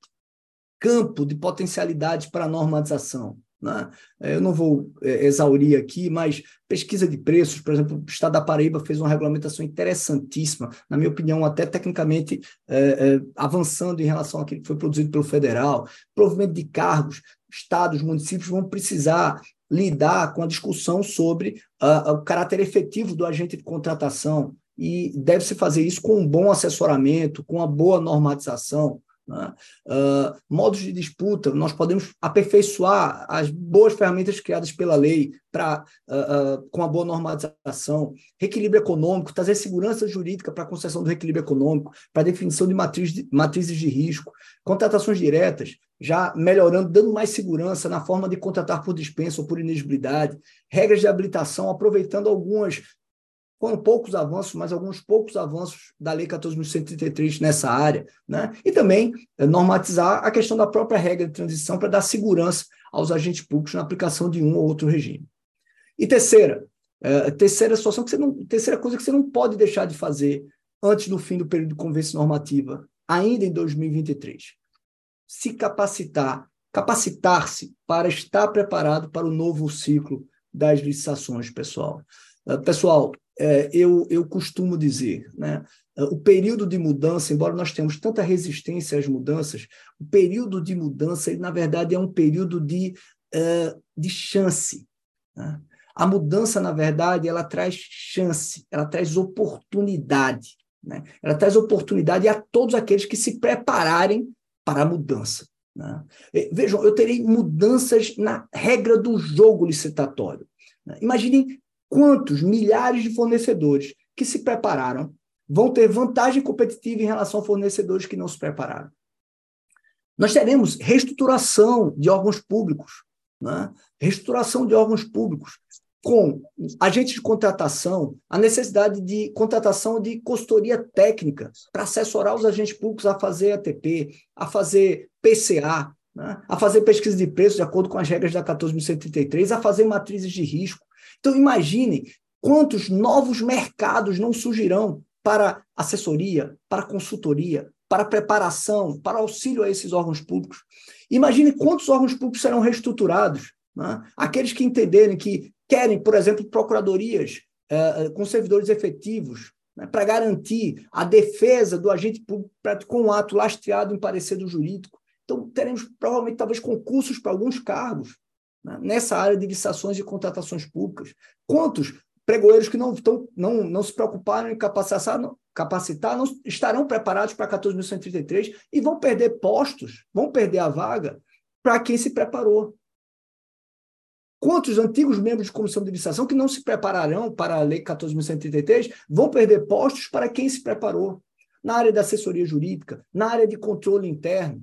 campo de potencialidades para a normatização. Né? Eu não vou é, exaurir aqui, mas pesquisa de preços, por exemplo, o Estado da Paraíba fez uma regulamentação interessantíssima, na minha opinião, até tecnicamente é, é, avançando em relação àquilo que foi produzido pelo federal. Provimento de cargos, estados, municípios vão precisar lidar com a discussão sobre uh, o caráter efetivo do agente de contratação, e deve-se fazer isso com um bom assessoramento, com uma boa normatização. Né? Uh, modos de disputa, nós podemos aperfeiçoar as boas ferramentas criadas pela lei para uh, uh, com a boa normatização, reequilíbrio econômico, trazer segurança jurídica para a concessão do reequilíbrio econômico, para definição de, matriz de matrizes de risco, contratações diretas, já melhorando, dando mais segurança na forma de contratar por dispensa ou por inegibilidade, regras de habilitação, aproveitando algumas foram poucos avanços, mas alguns poucos avanços da Lei 14.133 nessa área, né? e também é, normatizar a questão da própria regra de transição para dar segurança aos agentes públicos na aplicação de um ou outro regime. E terceira, é, terceira situação que você não, terceira coisa que você não pode deixar de fazer antes do fim do período de convenção normativa, ainda em 2023, se capacitar, capacitar-se para estar preparado para o novo ciclo das licitações, pessoal. Pessoal, é, eu, eu costumo dizer, né? O período de mudança, embora nós tenhamos tanta resistência às mudanças, o período de mudança, ele, na verdade, é um período de, uh, de chance. Né? A mudança, na verdade, ela traz chance, ela traz oportunidade. Né? Ela traz oportunidade a todos aqueles que se prepararem para a mudança. Né? Vejam, eu terei mudanças na regra do jogo licitatório. Né? Imaginem quantos milhares de fornecedores que se prepararam vão ter vantagem competitiva em relação a fornecedores que não se prepararam. Nós teremos reestruturação de órgãos públicos, né? reestruturação de órgãos públicos, com agentes de contratação, a necessidade de contratação de consultoria técnica para assessorar os agentes públicos a fazer ATP, a fazer PCA, né? a fazer pesquisa de preços de acordo com as regras da 14.133, a fazer matrizes de risco, então, imaginem quantos novos mercados não surgirão para assessoria, para consultoria, para preparação, para auxílio a esses órgãos públicos. Imagine quantos órgãos públicos serão reestruturados. Né? Aqueles que entenderem que querem, por exemplo, procuradorias eh, com servidores efetivos, né? para garantir a defesa do agente público com um ato lastreado em parecer do jurídico. Então, teremos provavelmente, talvez, concursos para alguns cargos né, nessa área de licitações e contratações públicas. Quantos pregoeiros que não, estão, não, não se preocuparam em capacitar, não, capacitar não estarão preparados para 14.133 e vão perder postos, vão perder a vaga para quem se preparou. Quantos antigos membros de comissão de licitação que não se prepararão para a Lei 14.133 vão perder postos para quem se preparou? Na área da assessoria jurídica, na área de controle interno,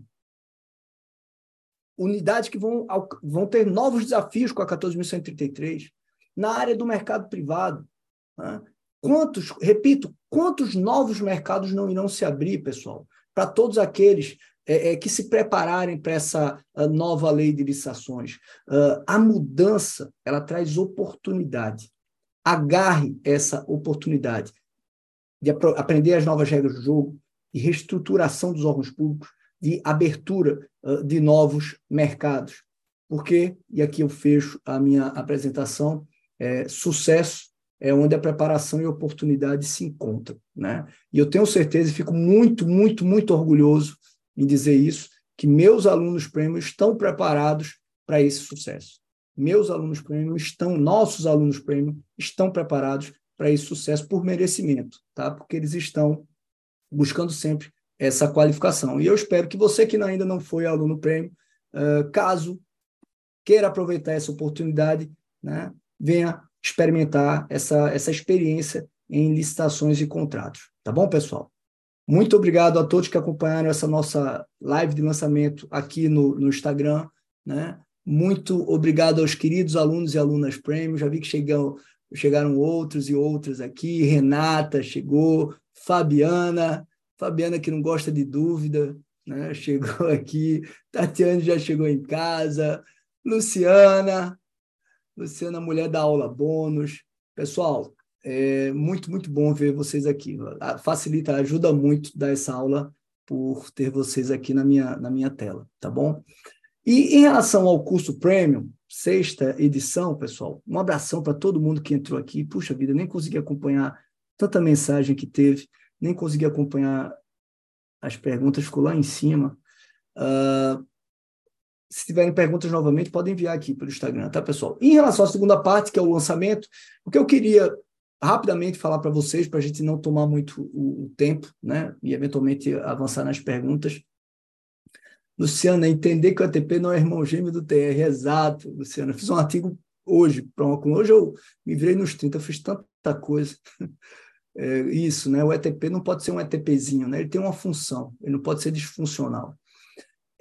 unidades que vão, vão ter novos desafios com a 14.133, na área do mercado privado. Né? Quantos, repito, quantos novos mercados não irão se abrir, pessoal, para todos aqueles é, é, que se prepararem para essa uh, nova lei de licitações? Uh, a mudança, ela traz oportunidade. Agarre essa oportunidade de ap aprender as novas regras do jogo, de reestruturação dos órgãos públicos, de abertura de novos mercados. Porque, e aqui eu fecho a minha apresentação, é, sucesso é onde a preparação e oportunidade se encontram. Né? E eu tenho certeza e fico muito, muito, muito orgulhoso em dizer isso, que meus alunos prêmio estão preparados para esse sucesso. Meus alunos prêmio estão, nossos alunos prêmio estão preparados para esse sucesso por merecimento, tá? Porque eles estão buscando sempre essa qualificação. E eu espero que você que ainda não foi aluno prêmio uh, caso queira aproveitar essa oportunidade, né, venha experimentar essa, essa experiência em licitações e contratos. Tá bom, pessoal? Muito obrigado a todos que acompanharam essa nossa live de lançamento aqui no, no Instagram. Né? Muito obrigado aos queridos alunos e alunas Premium. Já vi que chegam, chegaram outros e outras aqui. Renata chegou, Fabiana, Fabiana que não gosta de dúvida, né? chegou aqui. Tatiane já chegou em casa. Luciana, Luciana, mulher da aula bônus. Pessoal, é muito, muito bom ver vocês aqui. Facilita, ajuda muito dar essa aula por ter vocês aqui na minha, na minha tela, tá bom? E em relação ao curso Premium, sexta edição, pessoal, um abração para todo mundo que entrou aqui. Puxa vida, nem consegui acompanhar tanta mensagem que teve, nem consegui acompanhar as perguntas, ficou lá em cima. Uh, se tiverem perguntas novamente, podem enviar aqui pelo Instagram, tá, pessoal? Em relação à segunda parte, que é o lançamento, o que eu queria rapidamente falar para vocês, para a gente não tomar muito o, o, tempo, né? E eventualmente avançar nas perguntas. Luciana, entender que o ATP não é irmão gêmeo do TR, exato, Luciana. Fiz um artigo hoje para uma Hoje eu me virei nos 30, fiz tanta coisa. É, isso, né? O ETP não pode ser um ETPzinho, né? Ele tem uma função, ele não pode ser disfuncional.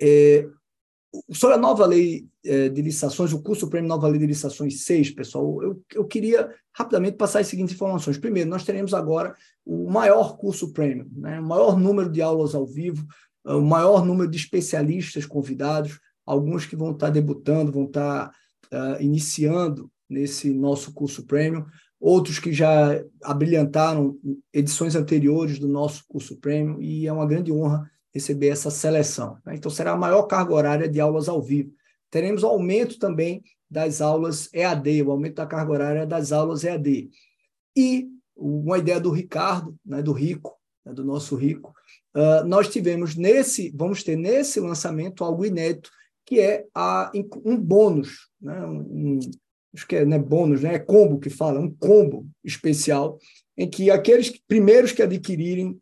É, sobre a nova lei é, de licitações, o curso Prêmio Nova Lei de Licitações 6, pessoal, eu, eu queria rapidamente passar as seguintes informações. Primeiro, nós teremos agora o maior curso Prêmio, né? o maior número de aulas ao vivo, é, o maior número de especialistas convidados, alguns que vão estar debutando, vão estar uh, iniciando nesse nosso curso Prêmio, outros que já abrilhantaram edições anteriores do nosso curso Prêmio, e é uma grande honra receber essa seleção. Né? Então, será a maior carga horária de aulas ao vivo. Teremos aumento também das aulas EAD, o aumento da carga horária das aulas EAD. E uma ideia do Ricardo, né, do Rico, né, do nosso Rico, uh, nós tivemos nesse, vamos ter nesse lançamento algo inédito, que é a, um bônus, né, um, acho que é né, bônus, né, é combo que fala, um combo especial, em que aqueles primeiros que adquirirem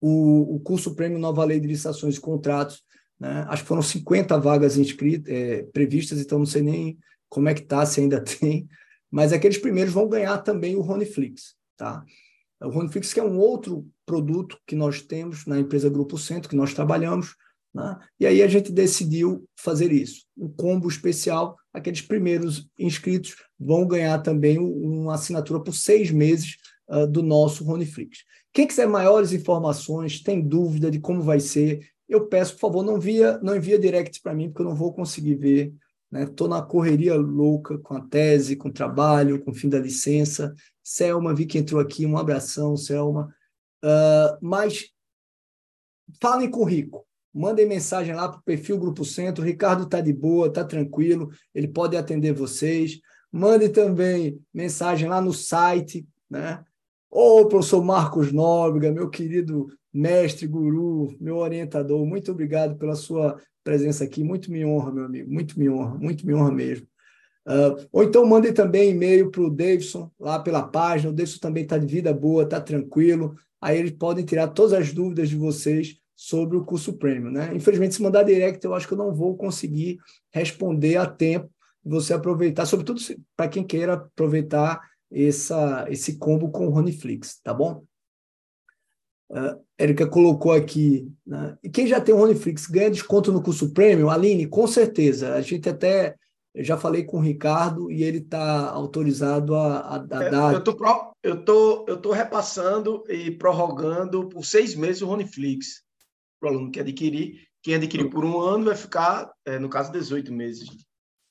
o, o curso Prêmio Nova Lei de Licitações e Contratos, né? acho que foram 50 vagas inscritas, é, previstas, então não sei nem como é que está, se ainda tem, mas aqueles primeiros vão ganhar também o Roniflix. Tá? O Roniflix que é um outro produto que nós temos na empresa Grupo Centro, que nós trabalhamos, né? e aí a gente decidiu fazer isso, um combo especial, aqueles primeiros inscritos vão ganhar também uma assinatura por seis meses uh, do nosso Roniflix. Quem quiser maiores informações, tem dúvida de como vai ser, eu peço, por favor, não via, não envia direct para mim, porque eu não vou conseguir ver. Estou né? na correria louca com a tese, com o trabalho, com o fim da licença. Selma, vi que entrou aqui, um abração, Selma. Uh, mas falem com o Rico. Mandem mensagem lá para o perfil Grupo Centro. O Ricardo está de boa, está tranquilo, ele pode atender vocês. Mande também mensagem lá no site, né? Ô, professor Marcos Nóbrega, meu querido mestre, guru, meu orientador, muito obrigado pela sua presença aqui. Muito me honra, meu amigo, muito me honra, muito me honra mesmo. Uh, ou então mandem também e-mail para o Davidson, lá pela página. O Davidson também está de vida boa, está tranquilo. Aí eles podem tirar todas as dúvidas de vocês sobre o curso Premium. Né? Infelizmente, se mandar direct, eu acho que eu não vou conseguir responder a tempo você aproveitar, sobretudo para quem queira aproveitar essa, esse combo com o Roniflix, tá bom? Uh, Érica colocou aqui, né? e quem já tem o Roniflix ganha desconto no curso Premium? Aline, com certeza. A gente até, já falei com o Ricardo e ele está autorizado a, a, a é, dar... Eu tô, eu, tô, eu tô repassando e prorrogando por seis meses o Roniflix para o aluno que adquirir. Quem adquirir por um ano vai ficar, é, no caso, 18 meses.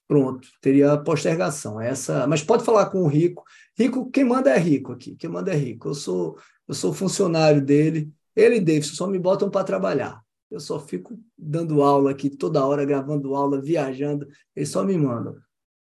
Pronto, teria postergação. Essa, mas pode falar com o Rico. Rico, quem manda é Rico aqui. Quem manda é Rico. Eu sou, eu sou funcionário dele. Ele e Davidson só me botam para trabalhar. Eu só fico dando aula aqui toda hora, gravando aula, viajando. Eles só me mandam.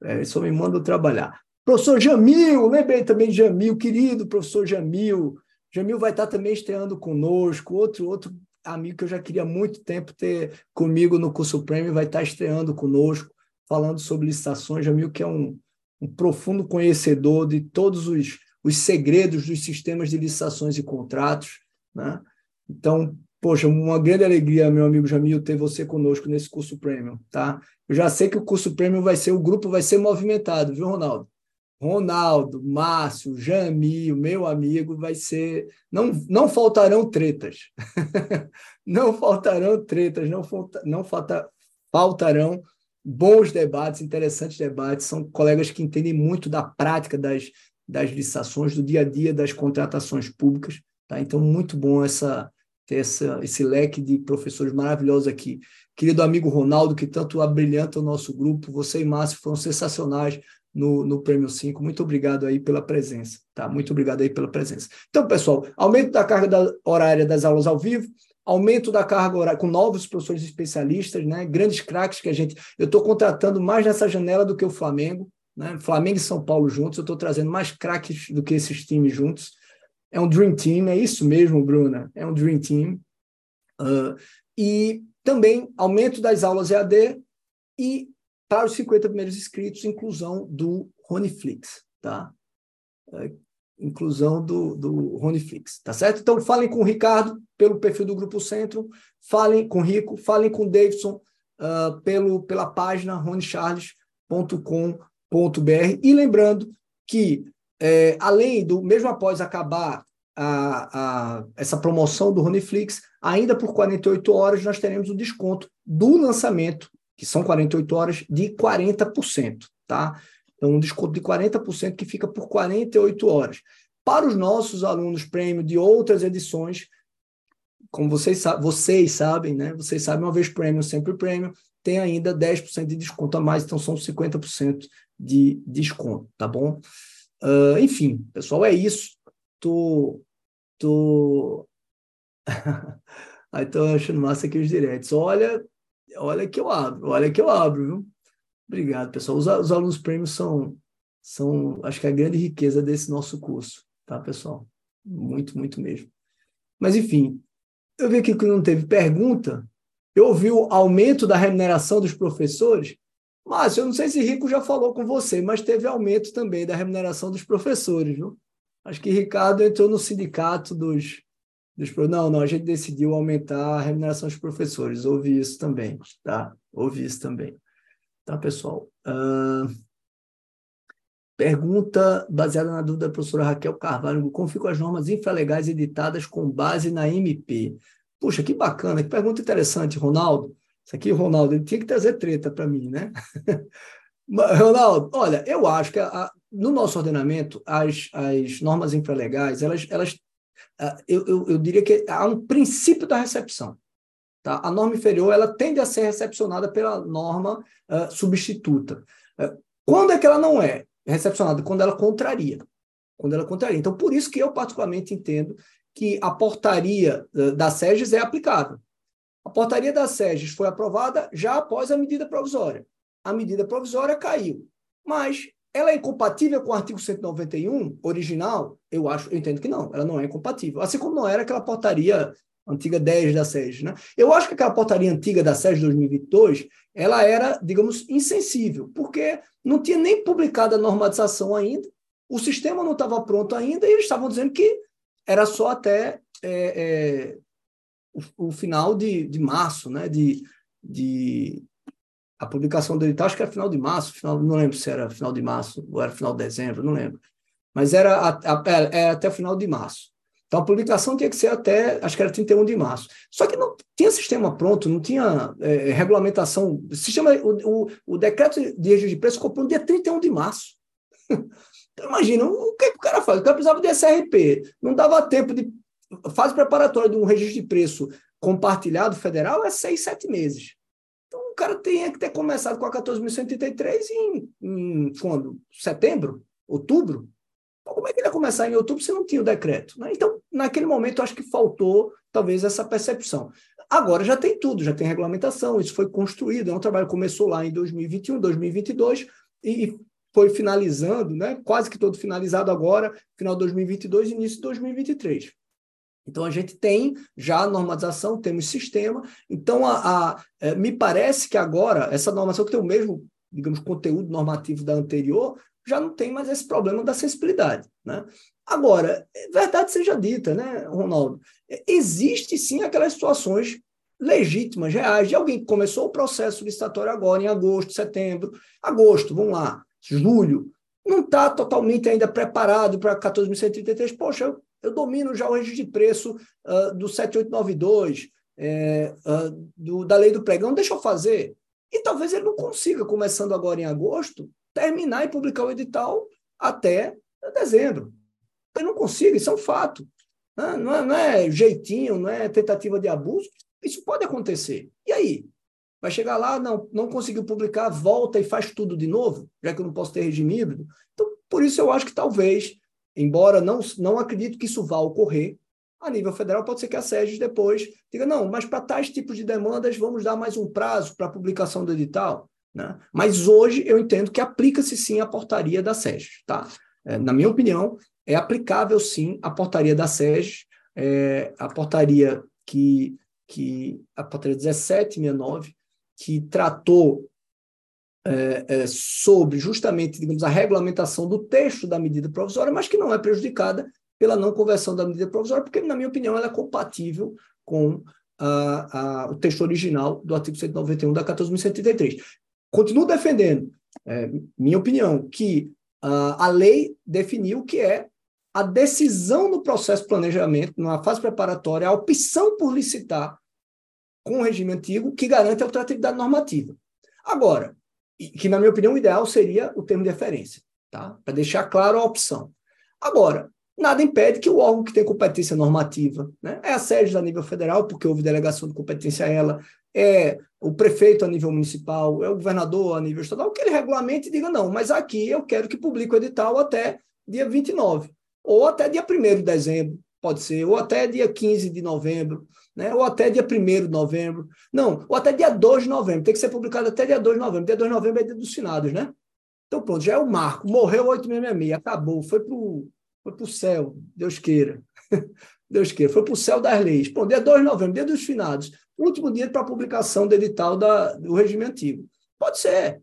É, eles só me mandam trabalhar. Professor Jamil, lembrei também de Jamil, querido professor Jamil. Jamil vai estar também estreando conosco. Outro, outro amigo que eu já queria há muito tempo ter comigo no curso Prêmio vai estar estreando conosco falando sobre licitações. Jamil, que é um, um profundo conhecedor de todos os, os segredos dos sistemas de licitações e contratos. Né? Então, poxa, uma grande alegria, meu amigo Jamil, ter você conosco nesse curso Premium, tá? Eu já sei que o curso Premium vai ser, o grupo vai ser movimentado, viu, Ronaldo? Ronaldo, Márcio, Jamil, meu amigo, vai ser. Não, não faltarão tretas. não faltarão tretas, não, falta, não falta, faltarão bons debates, interessantes debates. São colegas que entendem muito da prática das, das licitações, do dia a dia das contratações públicas. Tá? Então, muito bom essa, ter essa, esse leque de professores maravilhosos aqui. Querido amigo Ronaldo, que tanto abrilhanta o nosso grupo, você e Márcio foram sensacionais no, no Prêmio 5. Muito obrigado aí pela presença, tá? Muito obrigado aí pela presença. Então, pessoal, aumento da carga da, horária das aulas ao vivo, aumento da carga horária com novos professores especialistas, né? Grandes craques que a gente. Eu estou contratando mais nessa janela do que o Flamengo, né? Flamengo e São Paulo juntos, eu estou trazendo mais craques do que esses times juntos. É um Dream Team, é isso mesmo, Bruna? É um Dream Team. Uh, e também aumento das aulas EAD e para os 50 primeiros inscritos, inclusão do Roniflix, tá? É, inclusão do, do Roniflix, tá certo? Então, falem com o Ricardo pelo perfil do Grupo Centro, falem com o Rico, falem com o Davidson uh, pelo, pela página ronicharles.com.br e lembrando que, é, além do, mesmo após acabar a, a, essa promoção do Roniflix, ainda por 48 horas nós teremos o desconto do lançamento que são 48 horas, de 40%, tá? Então, um desconto de 40% que fica por 48 horas. Para os nossos alunos prêmio de outras edições, como vocês, vocês sabem, né? Vocês sabem, uma vez prêmio, sempre prêmio, tem ainda 10% de desconto a mais, então são 50% de desconto, tá bom? Uh, enfim, pessoal, é isso. Tô. tô... Aí tô achando massa aqui os diretos. Olha, olha que eu abro, olha que eu abro, viu? Obrigado, pessoal. Os, os alunos prêmios são, são, acho que a grande riqueza desse nosso curso, tá, pessoal? Muito, muito mesmo. Mas, enfim, eu vi aqui que não teve pergunta. Eu ouvi o aumento da remuneração dos professores. Mas eu não sei se Rico já falou com você, mas teve aumento também da remuneração dos professores, viu? Acho que Ricardo entrou no sindicato dos, dos não, não, a gente decidiu aumentar a remuneração dos professores. Houve isso também, tá? Houve isso também. Tá, pessoal? Uh, pergunta baseada na dúvida da professora Raquel Carvalho: como ficam as normas infralegais editadas com base na MP? Puxa, que bacana, que pergunta interessante, Ronaldo. Isso aqui, Ronaldo, ele tinha que trazer treta para mim, né? Ronaldo, olha, eu acho que a, no nosso ordenamento, as, as normas infralegais, elas, elas eu, eu, eu, diria que há um princípio da recepção. Tá? A norma inferior ela tende a ser recepcionada pela norma uh, substituta. Uh, quando é que ela não é recepcionada? Quando ela contraria. Quando ela contraria. Então, por isso que eu particularmente entendo que a portaria uh, da SEGES é aplicável. A portaria da SEGES foi aprovada já após a medida provisória. A medida provisória caiu, mas ela é incompatível com o artigo 191 original? Eu acho, eu entendo que não, ela não é incompatível. Assim como não era aquela portaria antiga 10 da SES, né? Eu acho que aquela portaria antiga da SES de 2022, ela era, digamos, insensível, porque não tinha nem publicado a normatização ainda, o sistema não estava pronto ainda e eles estavam dizendo que era só até é, é, o, o, final de, de março, né? De, de, a publicação do edital, acho que era final de março, final, não lembro se era final de março ou era final de dezembro, não lembro. Mas era, a, a, era é, é até final de março. Então, a publicação tinha que ser até, acho que era 31 de março. Só que não tinha sistema pronto, não tinha é, regulamentação. Sistema, o, o, o, decreto de registro de preço comprou no dia 31 de março. Então, imagina, o que, que o cara faz? O cara precisava de SRP, não dava tempo de. Fase preparatória de um registro de preço compartilhado federal é seis, sete meses cara tinha que ter começado com a 14.133 em, em quando? Setembro? Outubro? Como é que ele ia começar em outubro se não tinha o decreto? Né? Então, naquele momento, acho que faltou talvez essa percepção. Agora já tem tudo, já tem regulamentação, isso foi construído, é um trabalho que começou lá em 2021, 2022 e foi finalizando, né? quase que todo finalizado agora, final de 2022 início de 2023. Então, a gente tem já a normatização, temos sistema. Então, a, a é, me parece que agora, essa normação que tem o mesmo, digamos, conteúdo normativo da anterior, já não tem mais esse problema da acessibilidade. Né? Agora, verdade seja dita, né, Ronaldo? Existe sim aquelas situações legítimas, reais, de alguém que começou o processo licitatório agora, em agosto, setembro, agosto, vamos lá, julho, não está totalmente ainda preparado para 14.133. Poxa, eu, eu, domino já o registro de preço uh, do 7892, é, uh, do, da lei do pregão, deixa eu fazer. E talvez ele não consiga, começando agora em agosto, terminar e publicar o edital até dezembro. Ele não consiga, isso é um fato. Né? Não é, não é jeitinho, não é tentativa de abuso. Isso pode acontecer. E aí? Vai chegar lá, não, não conseguiu publicar, volta e faz tudo de novo, já que eu não posso ter regime híbrido. Então, por isso eu acho que talvez, embora não, não acredito que isso vá ocorrer, a nível federal pode ser que a SEGES depois diga, não, mas para tais tipos de demandas vamos dar mais um prazo para a publicação do edital. Né? Mas hoje eu entendo que aplica-se sim a portaria da SEGES. Tá? É, na minha opinião, é aplicável sim a portaria da SEGES, é, a portaria que, que a portaria 1769, que tratou é, é, sobre justamente, digamos, a regulamentação do texto da medida provisória, mas que não é prejudicada pela não conversão da medida provisória, porque, na minha opinião, ela é compatível com a, a, o texto original do artigo 191 da 14.133. Continuo defendendo, é, minha opinião, que a, a lei definiu que é a decisão no processo de planejamento, numa fase preparatória, a opção por licitar com o regime antigo que garante a ultratividade normativa. Agora, que na minha opinião o ideal seria o termo de referência, tá? Para deixar claro a opção. Agora, nada impede que o órgão que tem competência normativa, né, é a sede a nível federal, porque houve delegação de competência a ela, é o prefeito a nível municipal, é o governador a nível estadual, que ele regulamente e diga, não, mas aqui eu quero que publique o edital até dia 29, ou até dia 1 de dezembro, pode ser, ou até dia 15 de novembro, né? ou até dia 1 de novembro. Não, ou até dia 2 de novembro. Tem que ser publicado até dia 2 de novembro. Dia 2 de novembro é dia dos finados, né? Então, pronto, já é o marco. Morreu 866, acabou, foi para o foi pro céu, Deus queira. Deus queira, foi para o céu das leis. Pronto, dia 2 de novembro, dia dos finados. Último dia para publicação do edital da, do regime antigo. Pode ser,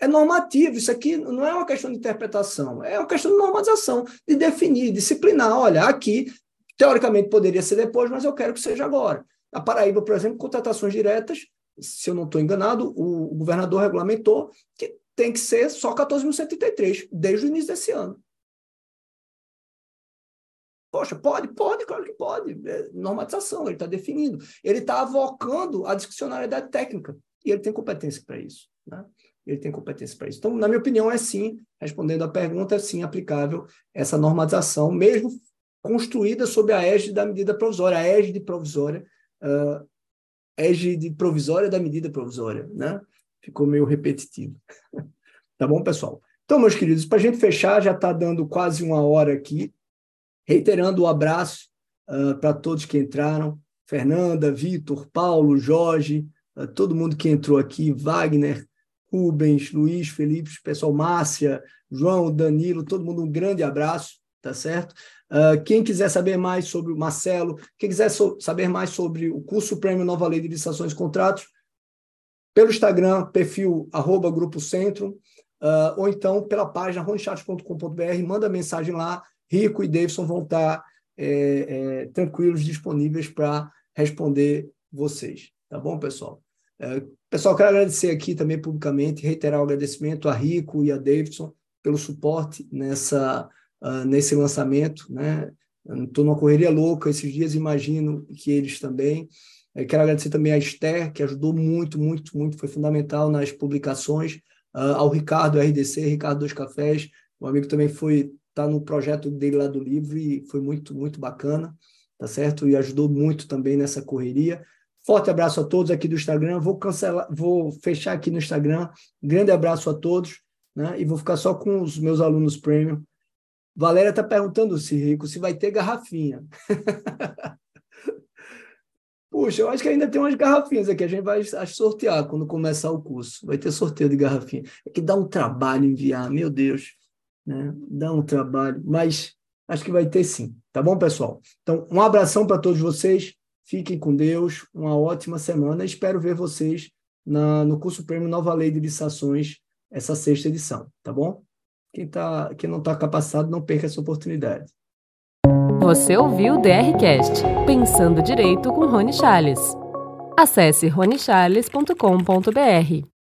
é normativo, isso aqui não é uma questão de interpretação, é uma questão de normalização, de definir, disciplinar. Olha, aqui, teoricamente poderia ser depois, mas eu quero que seja agora. A Paraíba, por exemplo, contratações diretas, se eu não estou enganado, o governador regulamentou que tem que ser só 14.133, desde o início desse ano. Poxa, pode? Pode, claro que pode. É normatização, ele está definindo. Ele está avocando a discricionariedade técnica, e ele tem competência para isso. Né? Ele tem competência para isso. Então, na minha opinião, é sim, respondendo à pergunta, é sim aplicável essa normatização, mesmo construída sob a égide da medida provisória, a égide provisória, uh, égide provisória da medida provisória, né? Ficou meio repetitivo. tá bom, pessoal? Então, meus queridos, para a gente fechar, já está dando quase uma hora aqui, reiterando o abraço uh, para todos que entraram, Fernanda, Vitor, Paulo, Jorge, uh, todo mundo que entrou aqui, Wagner, Rubens, Luiz, Felipe, pessoal, Márcia, João, Danilo, todo mundo um grande abraço, tá certo? Uh, quem quiser saber mais sobre o Marcelo, quem quiser so saber mais sobre o curso Prêmio Nova Lei de Licitações e Contratos, pelo Instagram, perfil arroba Grupo Centro, uh, ou então pela página ronchat.com.br, manda mensagem lá, Rico e Davidson vão estar é, é, tranquilos, disponíveis para responder vocês. Tá bom, pessoal? É, pessoal, quero agradecer aqui também publicamente, reiterar o agradecimento a Rico e a Davidson pelo suporte nessa, uh, nesse lançamento. Né? Estou numa correria louca esses dias, imagino que eles também. É, quero agradecer também a Esther, que ajudou muito, muito, muito, foi fundamental nas publicações. Uh, ao Ricardo RDC, Ricardo Dois Cafés, o amigo também foi tá no projeto dele lá do livro e foi muito, muito bacana, tá certo? E ajudou muito também nessa correria. Forte abraço a todos aqui do Instagram. Vou cancelar, vou fechar aqui no Instagram. Grande abraço a todos, né? E vou ficar só com os meus alunos premium. Valéria está perguntando se Rico se vai ter garrafinha. Puxa, eu acho que ainda tem umas garrafinhas aqui. A gente vai sortear quando começar o curso. Vai ter sorteio de garrafinha. É que dá um trabalho enviar, meu Deus. Né? Dá um trabalho, mas acho que vai ter sim. Tá bom, pessoal? Então, um abração para todos vocês. Fiquem com Deus, uma ótima semana. Espero ver vocês na, no curso Prêmio Nova Lei de Licitações, essa sexta edição, tá bom? Quem, tá, quem não está capacitado, não perca essa oportunidade. Você ouviu o DRCast, Pensando Direito com Rony Charles. Acesse ronichales.com.br.